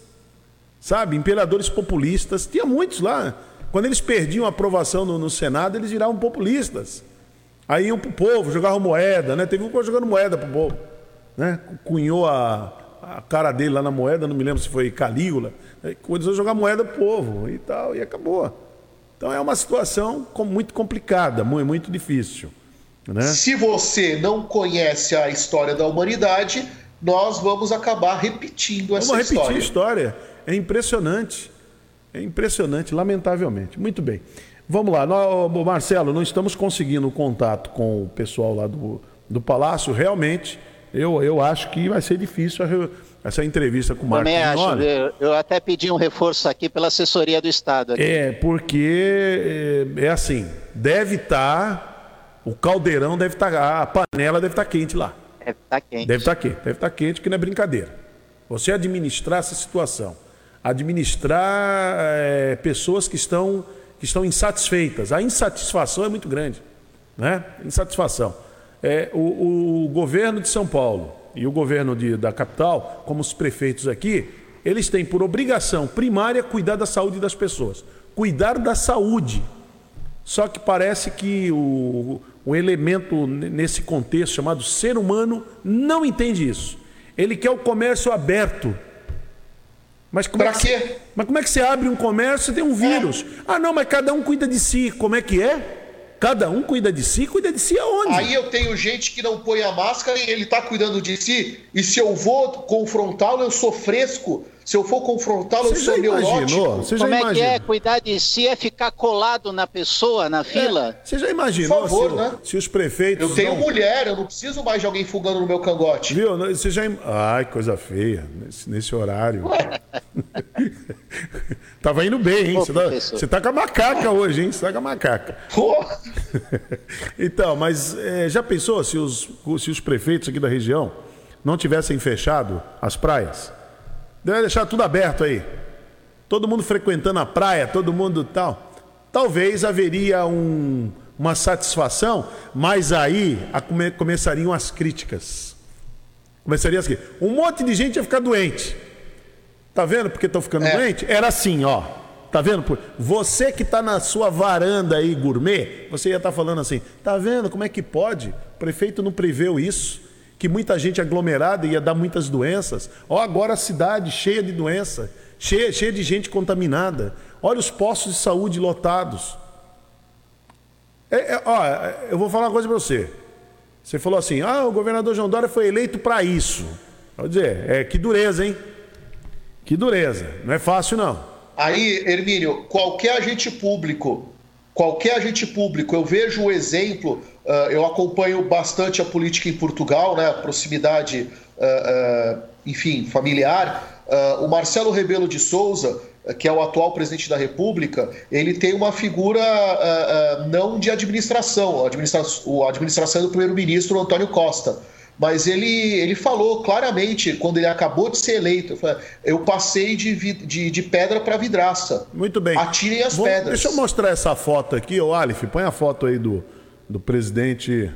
B: sabe? Imperadores populistas. Tinha muitos lá. Quando eles perdiam a aprovação no, no Senado, eles viravam populistas. Aí iam pro povo, jogavam moeda, né? Teve um jogando moeda pro povo. Né? Cunhou a, a cara dele lá na moeda, não me lembro se foi Calígula. Começou a jogar moeda pro povo e tal, e acabou. Então é uma situação muito complicada, muito, muito difícil. Né?
D: Se você não conhece a história da humanidade, nós vamos acabar repetindo essa
B: vamos
D: história.
B: Vamos repetir a história. É impressionante. É impressionante, lamentavelmente. Muito bem. Vamos lá, nós, Marcelo, não estamos conseguindo contato com o pessoal lá do, do Palácio. Realmente, eu, eu acho que vai ser difícil a, essa entrevista com o Marcos
C: Também acho. Eu, eu, até pedi um reforço aqui pela assessoria do Estado. Aqui.
B: É, porque é, é assim, deve estar, tá, o caldeirão deve estar, tá, a panela deve estar tá quente lá.
C: Deve estar quente.
B: Deve estar quente, deve estar quente, que não é brincadeira. Você administrar essa situação, administrar é, pessoas que estão que estão insatisfeitas. A insatisfação é muito grande. Né? Insatisfação. É, o, o governo de São Paulo e o governo de, da capital, como os prefeitos aqui, eles têm por obrigação primária cuidar da saúde das pessoas. Cuidar da saúde. Só que parece que o, o elemento nesse contexto chamado ser humano não entende isso. Ele quer o comércio aberto. Mas como, é
D: Pra
B: que,
D: quê?
B: mas como é que você abre um comércio e tem um vírus? Ah, não, mas cada um cuida de si. Como é que é? Cada um cuida de si, cuida de si aonde?
D: Aí eu tenho gente que não põe a máscara e ele tá cuidando de si. E se eu vou confrontá-lo, eu sou fresco. Se eu for confrontá-lo, eu
B: Você
D: sou
B: já imaginou?
D: neurótico.
B: Você já
C: Como é que é? Cuidar de si é ficar colado na pessoa, na fila?
B: Você já imaginou
D: Por favor,
B: se,
D: né?
B: se os prefeitos.
D: Eu tenho
B: não-
D: mulher, eu não preciso mais de alguém fugando no meu cangote.
B: Viu? Você já. Ai, coisa feia, nesse, nesse horário. Tava indo bem, hein?
C: Ô,
B: Você tá, você tá com a macaca hoje, hein? Você tá com a macaca.
D: Pô,
B: Então, mas é, já pensou se os, se os prefeitos aqui da região não tivessem fechado as praias? Deve deixar tudo aberto aí. Todo mundo frequentando a praia, todo mundo tal. Talvez haveria um- uma satisfação, mas aí come- começariam as críticas. Começaria assim: um monte de gente ia ficar doente. Tá vendo porque estão ficando
D: É.
B: doente? Era assim, ó. Tá vendo? Você que tá na sua varanda aí gourmet, você ia estar falando assim: tá vendo como é que pode? O prefeito não preveu isso. Que muita gente aglomerada ia dar muitas doenças. Ó, agora a cidade cheia de doença, cheia, cheia de gente contaminada. Olha os postos de saúde lotados. É, é, ó, eu vou falar uma coisa para você. Você falou assim: ah, o governador João Dória foi eleito para isso. Vou dizer, é que dureza, hein? Que dureza. Não é fácil, não.
D: Aí, Hermínio, qualquer agente público, qualquer agente público, eu vejo o exemplo, eu acompanho bastante a política em Portugal, né, a proximidade, ah, ah, enfim, familiar. Ah, o Marcelo Rebelo de Souza, ah, que é o atual presidente da República, ele tem uma figura ah, ah, não de administração, a administra- a administração é do primeiro-ministro Antônio Costa. Mas ele, ele falou claramente, quando ele acabou de ser eleito, eu passei de, de, de pedra para vidraça.
B: Muito bem.
D: Atirem as pedras.
B: Deixa eu mostrar essa foto aqui, ô Alif, põe a foto aí do, do presidente,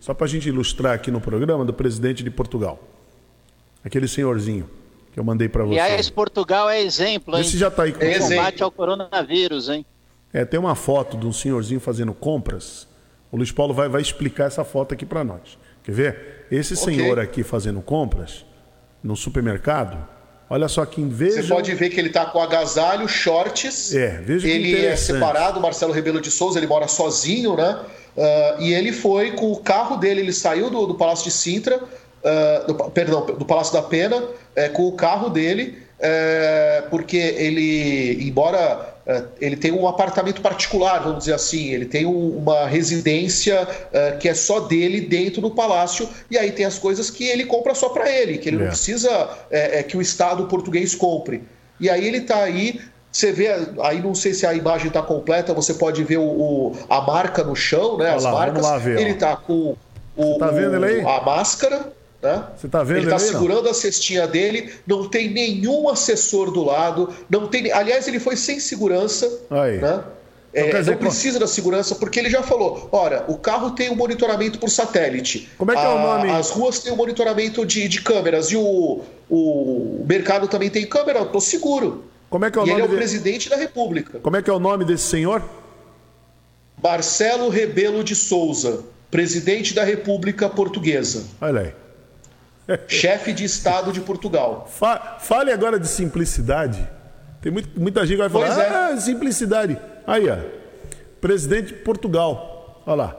B: só para a gente ilustrar aqui no programa, do presidente de Portugal. Aquele senhorzinho que eu mandei para você.
C: Aliás, Portugal é exemplo, hein?
B: Esse já tá aí com
D: É exemplo.
C: combate ao coronavírus, hein?
B: É, tem uma foto de um senhorzinho fazendo compras. O Luiz Paulo vai, vai explicar essa foto aqui para nós. Quer ver? Esse
D: Ok.
B: senhor aqui fazendo compras no supermercado, olha só que veja.
D: Você pode ver que ele tá com agasalho, shorts.
B: É, veja que
D: Ele é separado, Marcelo Rebelo de Souza, ele mora sozinho, né? Ah, e ele foi com o carro dele, ele saiu do, do Palácio de Sintra, ah, do- perdão, do Palácio da Pena, eh, com o carro dele, eh, porque ele, embora ele tenha um apartamento particular, vamos dizer assim, ele tem um- uma residência eh, que é só dele dentro do palácio, e aí tem as coisas que ele compra só para ele, que ele
B: É.
D: não precisa eh, eh, que o Estado português compre. E aí ele está aí, você vê, aí não sei se a imagem está completa, você pode ver o, o- a marca no chão, né?
B: Olha
D: As
B: lá,
D: marcas.
B: ver,
D: ele está com o,
B: tá vendo ele aí?
D: a máscara,
B: Você tá vendo
D: Ele está
B: aí, não?
D: segurando a cestinha dele, não tem nenhum assessor do lado, não tem. Aliás, ele foi sem segurança,
B: Aí.
D: né?
B: Então,
D: É,
B: dizer,
D: não precisa da segurança, porque ele já falou: olha, o carro tem um monitoramento por satélite.
B: Como é que é o
D: A-
B: nome?
D: As ruas têm um monitoramento de, de câmeras e o, o mercado também tem câmera, eu tô seguro.
B: Como é que é o
D: e ele é
B: nome
D: o
B: de-
D: presidente da República.
B: Como é que é o nome desse senhor?
D: Marcelo Rebelo de Souza, presidente da República Portuguesa,
B: Olha aí.
D: Chefe de Estado de Portugal.
B: Fa- fale agora de simplicidade. Tem muito- muita gente que vai falar,
D: é.
B: ah, simplicidade. Aí, ó. Presidente de Portugal. Olha lá.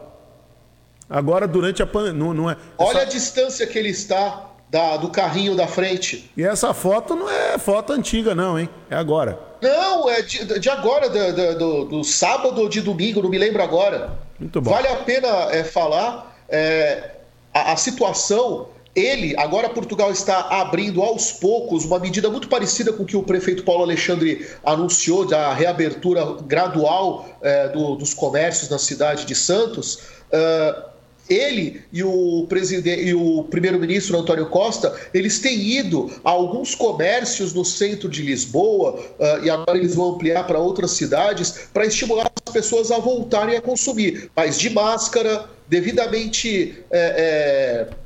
B: Agora, durante a pandemia. Não, não é,
D: Olha a
B: essa-
D: distância que ele está da- do carrinho da frente.
B: E essa foto não é foto antiga, não, hein? É agora.
D: Não, é de, de agora, do, do- do- do sábado ou de domingo, não me lembro agora.
B: Muito bom.
D: Vale a pena é, falar é, a, a situação. Ele, agora Portugal está abrindo aos poucos uma medida muito parecida com o que o prefeito Paulo Alexandre anunciou da reabertura gradual é, do- dos comércios na cidade de Santos. Ah, ele e o e o primeiro-ministro Antônio Costa, eles têm ido a alguns comércios no centro de Lisboa ah, e agora eles vão ampliar para outras cidades para estimular as pessoas a voltarem a consumir, mas de máscara, devidamente é, é,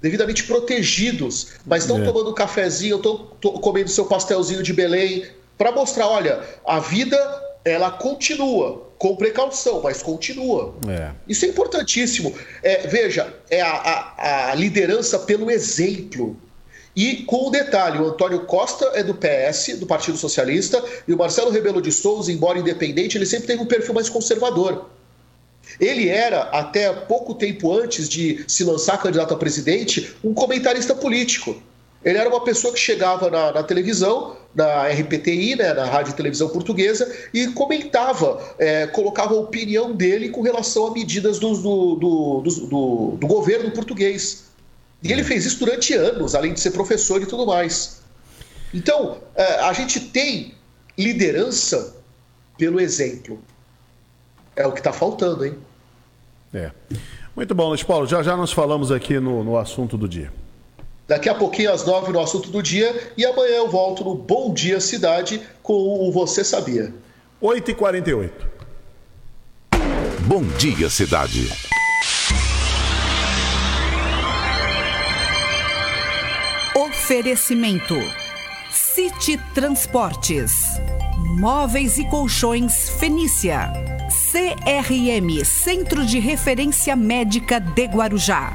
D: devidamente protegidos, mas estão
B: É.
D: tomando um cafezinho, estão comendo seu pastelzinho de Belém para mostrar, olha, a vida ela continua. com precaução, mas continua. É. Isso é importantíssimo. É, veja, é a, a, a liderança pelo exemplo. E com o detalhe, o Antônio Costa é do PS, do Partido Socialista, e o Marcelo Rebelo de Souza, embora independente, ele sempre teve um perfil mais conservador. Ele era, até pouco tempo antes de se lançar candidato a presidente, um comentarista político. Ele era uma pessoa que chegava na, na televisão, na RPTI, né, na Rádio e Televisão Portuguesa, e comentava, é, colocava a opinião dele com relação a medidas do, do, do, do, governo português. E ele fez isso durante anos, além de ser professor e tudo mais. Então, é, a gente tem liderança pelo exemplo. É o que está faltando, hein?
B: É. Muito bom, Luiz Paulo. Já já nós falamos aqui no, no assunto do dia.
D: Daqui a pouquinho, às nove, no assunto do dia. E amanhã eu volto no Bom Dia Cidade com o Você Sabia.
B: 8h48.
A: Bom Dia Cidade.
E: Oferecimento: City Transportes, Móveis e Colchões Fenícia, CRM Centro de Referência Médica de Guarujá.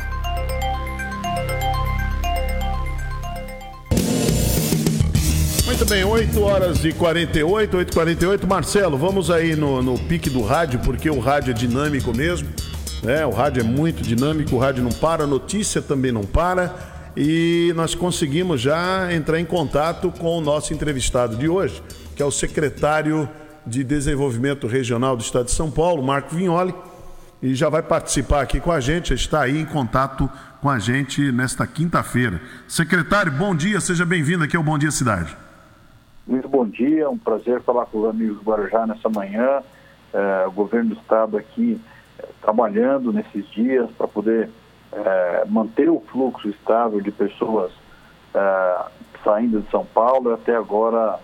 B: Muito bem, 8 horas e 48, 8 e 48. Marcelo, vamos aí no, no pique do rádio, porque o rádio é dinâmico mesmo. Né? O rádio é muito dinâmico, o rádio não para, a notícia também não para e nós conseguimos já entrar em contato com o nosso entrevistado de hoje, que é o secretário de Desenvolvimento Regional do Estado de São Paulo, Marco Vignoli, e já vai participar aqui com a gente, está aí em contato com a gente nesta quinta-feira. Secretário, bom dia, seja bem-vindo aqui ao Bom Dia Cidade.
F: Muito bom dia, é um prazer falar com os amigos do Guarujá nessa manhã. É, o governo do estado aqui é, trabalhando nesses dias para poder é, manter o fluxo estável de pessoas é, saindo de São Paulo. Até agora,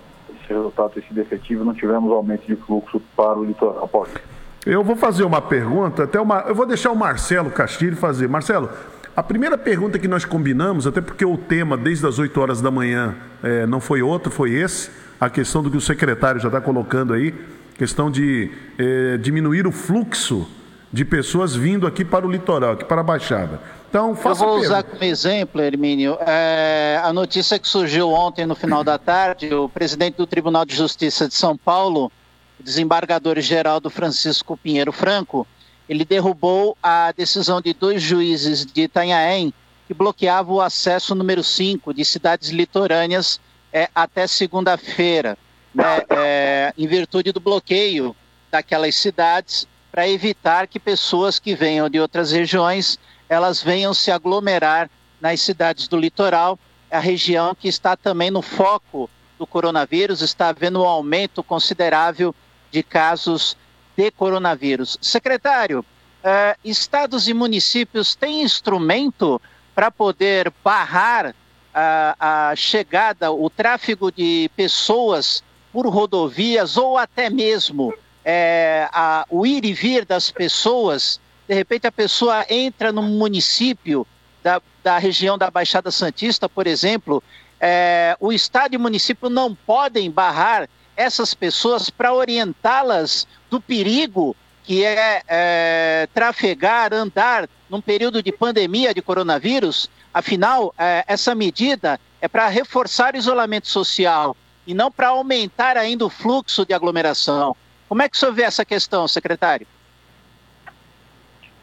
F: resultado tem sido efetivo, não tivemos aumento de fluxo para o litoral paulista.
B: Eu vou fazer uma pergunta, até uma, eu vou deixar o Marcelo Castilho fazer. Marcelo, a primeira pergunta que nós combinamos, até porque o tema desde as 8 horas da manhã é, não foi outro, foi esse, a questão do que o secretário já está colocando aí, questão de é, diminuir o fluxo de pessoas vindo aqui para o litoral, aqui para a Baixada. Então, faça
C: Eu vou usar como exemplo, Hermínio, é, a notícia que surgiu ontem no final da tarde, o presidente do Tribunal de Justiça de São Paulo, o desembargador geral do Francisco Pinheiro Franco, ele derrubou a decisão de dois juízes de Itanhaém que bloqueavam o acesso número 5 de cidades litorâneas é, até segunda-feira, né, é, em virtude do bloqueio daquelas cidades para evitar que pessoas que venham de outras regiões elas venham se aglomerar nas cidades do litoral, a região que está também no foco do coronavírus, está havendo um aumento considerável de casos de coronavírus. Secretário, eh, estados e municípios têm instrumento para poder barrar a, a chegada, o tráfego de pessoas por rodovias ou até mesmo é, a, o ir e vir das pessoas, de repente a pessoa entra num município da, da região da Baixada Santista, por exemplo, é, o Estado e o município não podem barrar essas pessoas para orientá-las do perigo que é, é, trafegar, andar num período de pandemia de coronavírus. Afinal, é, essa medida é para reforçar o isolamento social e não para aumentar ainda o fluxo de aglomeração. Como é que o senhor vê essa questão, secretário?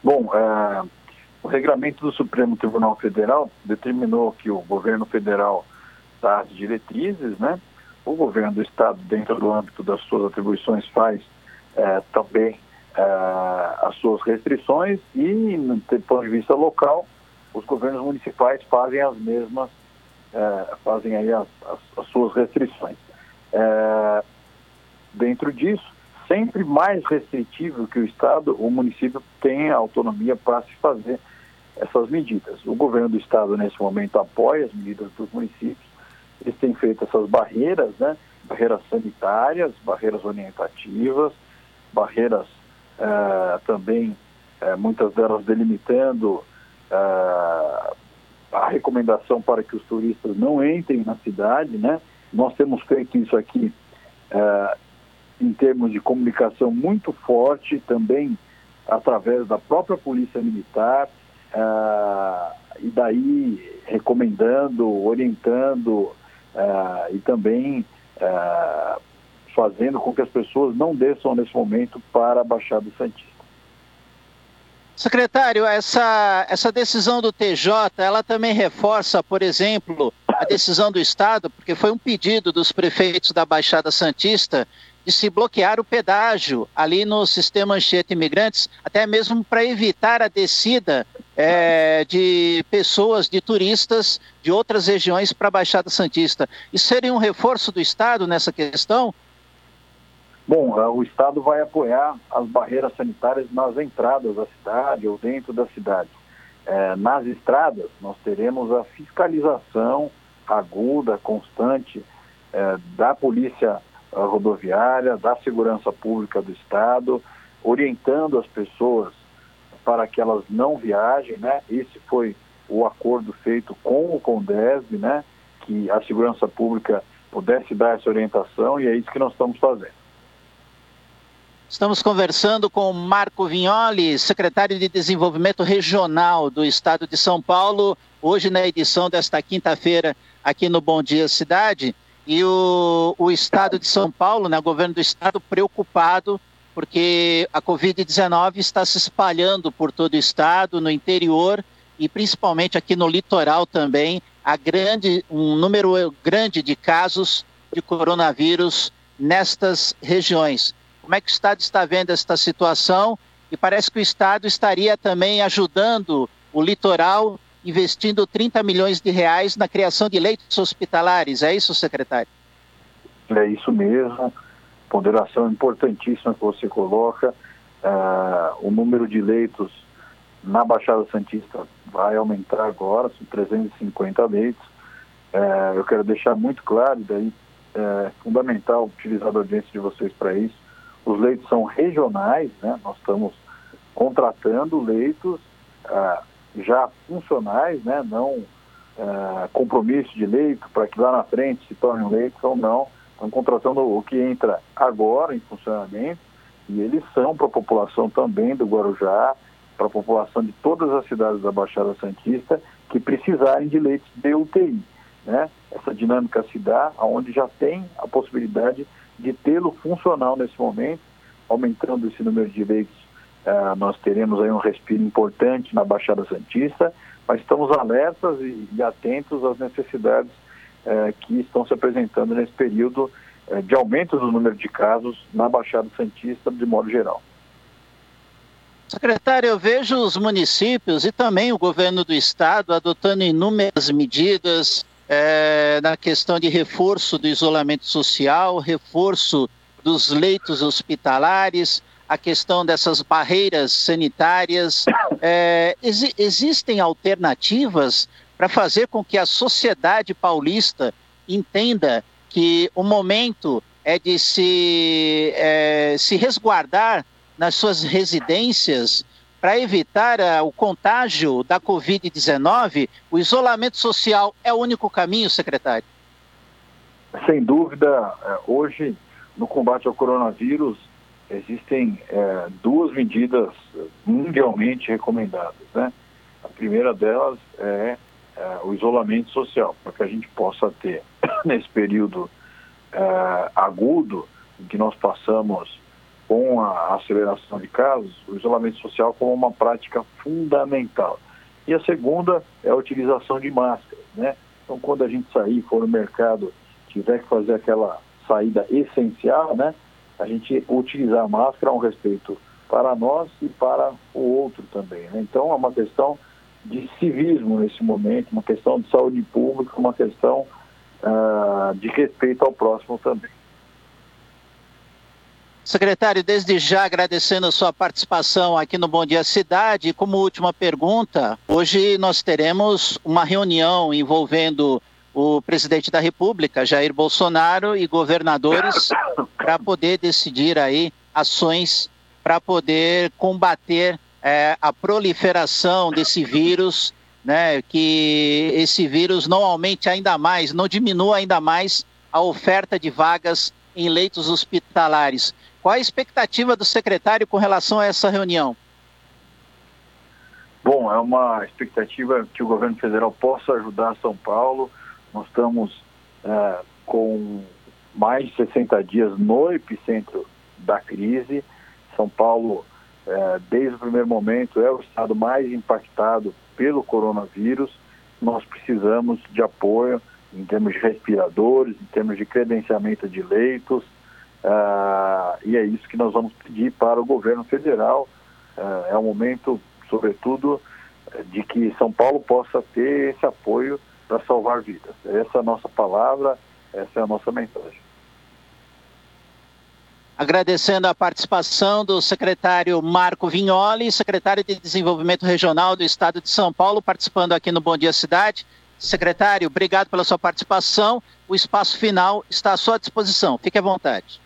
F: Bom, é, o regulamento do Supremo Tribunal Federal determinou que o governo federal dá as diretrizes, né? O governo do estado, dentro do âmbito das suas atribuições, faz é, também é, as suas restrições e, do ponto de vista local, os governos municipais fazem as mesmas, é, fazem aí as, as, as suas restrições. É, dentro disso, sempre mais restritivo que o Estado, o município tem autonomia para se fazer essas medidas. O governo do Estado, nesse momento, apoia as medidas dos municípios. Eles têm feito essas barreiras, né? barreiras sanitárias, barreiras orientativas, barreiras uh, também, uh, muitas delas delimitando uh, a recomendação para que os turistas não entrem na cidade. Né? Nós temos feito isso aqui em termos de comunicação muito forte, também através da própria Polícia Militar, uh, e daí recomendando, orientando uh, e também uh, fazendo com que as pessoas não desçam nesse momento para a Baixada Santista.
C: Secretário, essa, essa decisão do TJ, ela também reforça, por exemplo, a decisão do Estado, porque foi um pedido dos prefeitos da Baixada Santista de se bloquear o pedágio ali no sistema Anchieta Imigrantes, até mesmo para evitar a descida é, de pessoas, de turistas de outras regiões para a Baixada Santista. Isso seria um reforço do Estado nessa questão?
F: Bom, é, o Estado vai apoiar as barreiras sanitárias nas entradas da cidade ou dentro da cidade. É, nas estradas, nós teremos a fiscalização aguda, constante, é, da Polícia Rodoviária, da Segurança Pública do Estado, orientando as pessoas para que elas não viajem, né? Esse foi o acordo feito com o Condesb, né? Que a Segurança Pública pudesse dar essa orientação e é isso que nós estamos fazendo.
C: Estamos conversando com Marco Vignoli, secretário de Desenvolvimento Regional do Estado de São Paulo, hoje na edição desta quinta-feira aqui no Bom Dia Cidade. E o, o Estado de São Paulo, né, o governo do Estado, preocupado porque a Covid-19 está se espalhando por todo o Estado, no interior e principalmente aqui no litoral também, há grande, um número grande de casos de coronavírus nestas regiões. Como é que o Estado está vendo esta situação? E parece que o Estado estaria também ajudando o litoral, investindo 30 milhões de reais na criação de leitos hospitalares. É isso, secretário?
F: É isso mesmo. Ponderação importantíssima que você coloca. Uh, o número de leitos na Baixada Santista vai aumentar agora, são 350 leitos. Uh, eu quero deixar muito claro, daí é fundamental utilizar a audiência de vocês para isso os leitos são regionais, né? nós estamos contratando leitos ah, já funcionais, né? não ah, compromisso de leito para que lá na frente se tornem leitos ou não. Estamos contratando o que entra agora em funcionamento e eles são para a população também do Guarujá, para a população de todas as cidades da Baixada Santista que precisarem de leitos de UTI. Né? Essa dinâmica se dá onde já tem a possibilidade de tê-lo funcional nesse momento, aumentando esse número de leitos, uh, nós teremos aí um respiro importante na Baixada Santista, mas estamos alertas e, e atentos às necessidades uh, que estão se apresentando nesse período uh, de aumento do número de casos na Baixada Santista de modo geral.
C: Secretário, eu vejo os municípios e também o governo do estado adotando inúmeras medidas é, na questão de reforço do isolamento social, reforço dos leitos hospitalares, a questão dessas barreiras sanitárias. É, exi existem alternativas para fazer com que a sociedade paulista entenda que o momento é de se, é, se resguardar nas suas residências para evitar uh, o contágio da Covid-19, o isolamento social é o único caminho, secretário?
F: Sem dúvida, eh, hoje, no combate ao coronavírus, existem é, duas medidas mundialmente recomendadas. Né? A primeira delas é, é o isolamento social, para que a gente possa ter, nesse período é, agudo, em que nós passamos com a aceleração de casos, o isolamento social como uma prática fundamental. E a segunda é a utilização de máscaras, né? Então, quando a gente sair, for no mercado, tiver que fazer aquela saída essencial, né? A gente utilizar a máscara é um respeito para nós e para o outro também, né? Então, é uma questão de civismo nesse momento, uma questão de saúde pública, uma questão uh, de respeito ao próximo também.
C: Secretário, desde já agradecendo a sua participação aqui no Bom Dia Cidade. Como última pergunta, hoje nós teremos uma reunião envolvendo o presidente da República, Jair Bolsonaro, e governadores para poder decidir aí ações para poder combater é, a proliferação desse vírus, né, que esse vírus não aumente ainda mais, não diminua ainda mais a oferta de vagas em leitos hospitalares. Qual a expectativa do secretário com relação a essa reunião?
F: Bom, é uma expectativa que o governo federal possa ajudar São Paulo. Nós estamos é, com mais de 60 dias no epicentro da crise. São Paulo, é, desde o primeiro momento, é o estado mais impactado pelo coronavírus. Nós precisamos de apoio em termos de respiradores, em termos de credenciamento de leitos, uh, e é isso que nós vamos pedir para o governo federal. Uh, é um momento, sobretudo, de que São Paulo possa ter esse apoio para salvar vidas. Essa é a nossa palavra, essa é a nossa mensagem.
C: Agradecendo a participação do secretário Marco Vignoli, secretário de Desenvolvimento Regional do Estado de São Paulo, participando aqui no Bom Dia Cidade. Secretário, obrigado pela sua participação. O espaço final está à sua disposição. Fique à vontade.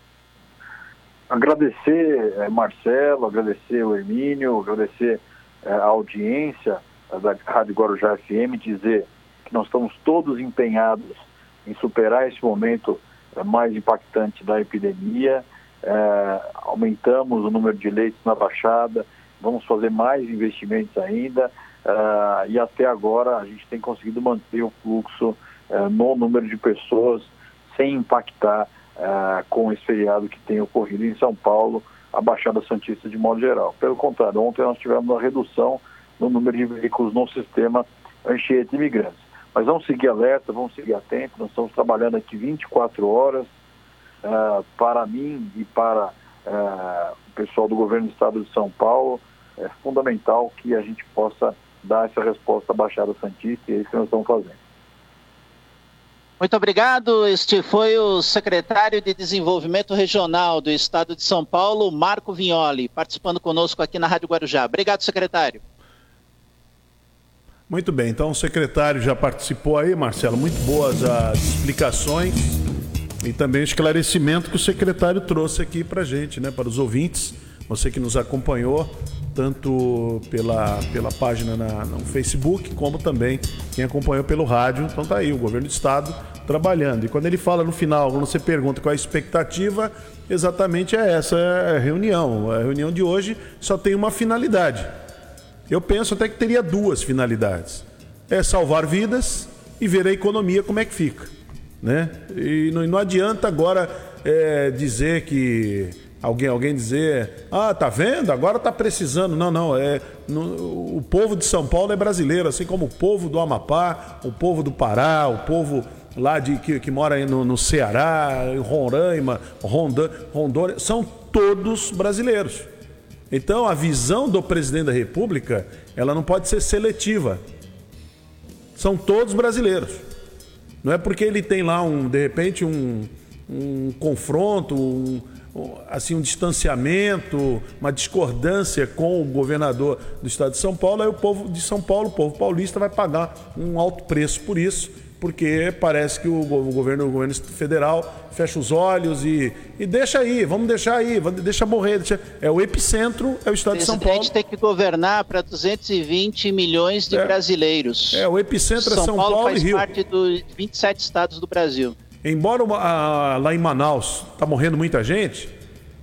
F: Agradecer, eh, Marcelo, agradecer o Hermínio, agradecer eh, a audiência da Rádio Guarujá FM, dizer nós estamos todos empenhados em superar esse momento eh, mais impactante da epidemia é, aumentamos o número de leitos na Baixada, vamos fazer mais investimentos ainda é, e até agora a gente tem conseguido manter o fluxo é, no número de pessoas sem impactar com esse feriado que tem ocorrido em São Paulo, a Baixada Santista de modo geral. Pelo contrário, ontem nós tivemos uma redução no número de veículos no sistema Anchieta Imigrantes. Mas vamos seguir alerta, vamos seguir atento, nós estamos trabalhando aqui 24 horas, uh, para mim e para uh, o pessoal do governo do estado de São Paulo, é fundamental que a gente possa dar essa resposta à Baixada Santista e é isso que nós estamos fazendo.
C: Muito obrigado. Este foi o secretário de Desenvolvimento Regional do Estado de São Paulo, Marco Vignoli, participando conosco aqui na Rádio Guarujá. Obrigado, secretário.
B: Muito bem, então o secretário já participou aí, Marcelo. Muito boas as explicações e também o esclarecimento que o secretário trouxe aqui para gente, né, para os ouvintes, você que nos acompanhou, tanto pela, pela página na, no Facebook, como também quem acompanhou pelo rádio. Então tá aí, o governo do estado trabalhando. E quando ele fala no final, quando você pergunta qual é a expectativa, exatamente é essa é reunião. A reunião de hoje só tem uma finalidade. Eu penso até que teria duas finalidades. É salvar vidas e ver a economia como é que fica né? E não, não adianta agora é, dizer que alguém alguém dizer, ah, tá vendo? Agora tá precisando. Não, não, é no, o povo de São Paulo é brasileiro, assim como o povo do Amapá, o povo do Pará, o povo lá de que, que mora no, no Ceará, em Roraima, Rondônia, são todos brasileiros. Então a visão do presidente da República, ela não pode ser seletiva. São todos brasileiros. Não é porque ele tem lá um, de repente, um, um confronto, um, assim um distanciamento, uma discordância com o governador do estado de São Paulo, aí o povo de São Paulo, o povo paulista vai pagar um alto preço por isso porque parece que o governo, o governo federal fecha os olhos e, e deixa aí, vamos deixar aí, deixa morrer. Deixa... É o epicentro, é o estado de São Paulo.
C: A gente tem que governar para 220 milhões de é, brasileiros.
B: É, o epicentro São é São Paulo, Paulo
C: faz
B: e Rio.
C: parte dos 27 estados do Brasil.
B: Embora a, lá em Manaus está morrendo muita gente,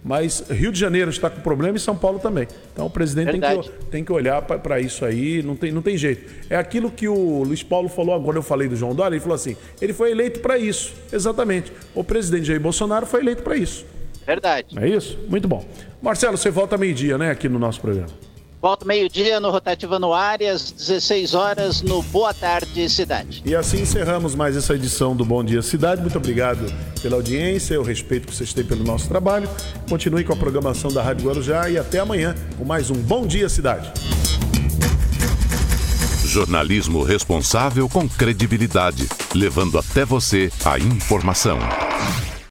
B: mas Rio de Janeiro está com problema e São Paulo também. Então o presidente tem que, tem que olhar para isso aí, não tem, não tem jeito. É aquilo que o Luiz Paulo falou agora, eu falei do João Dória, ele falou assim: ele foi eleito para isso. Exatamente. O presidente Jair Bolsonaro foi eleito para isso.
C: Verdade.
B: É isso? Muito bom. Marcelo, você volta meio-dia, né, aqui no nosso programa.
C: Volto meio-dia no Rotativa no às 16 horas no Boa Tarde Cidade.
B: E assim encerramos mais essa edição do Bom Dia Cidade. Muito obrigado pela audiência, o respeito que vocês têm pelo nosso trabalho. Continue com a programação da Rádio Guarujá e até amanhã com mais um Bom Dia Cidade.
A: Jornalismo responsável com credibilidade, levando até você a informação.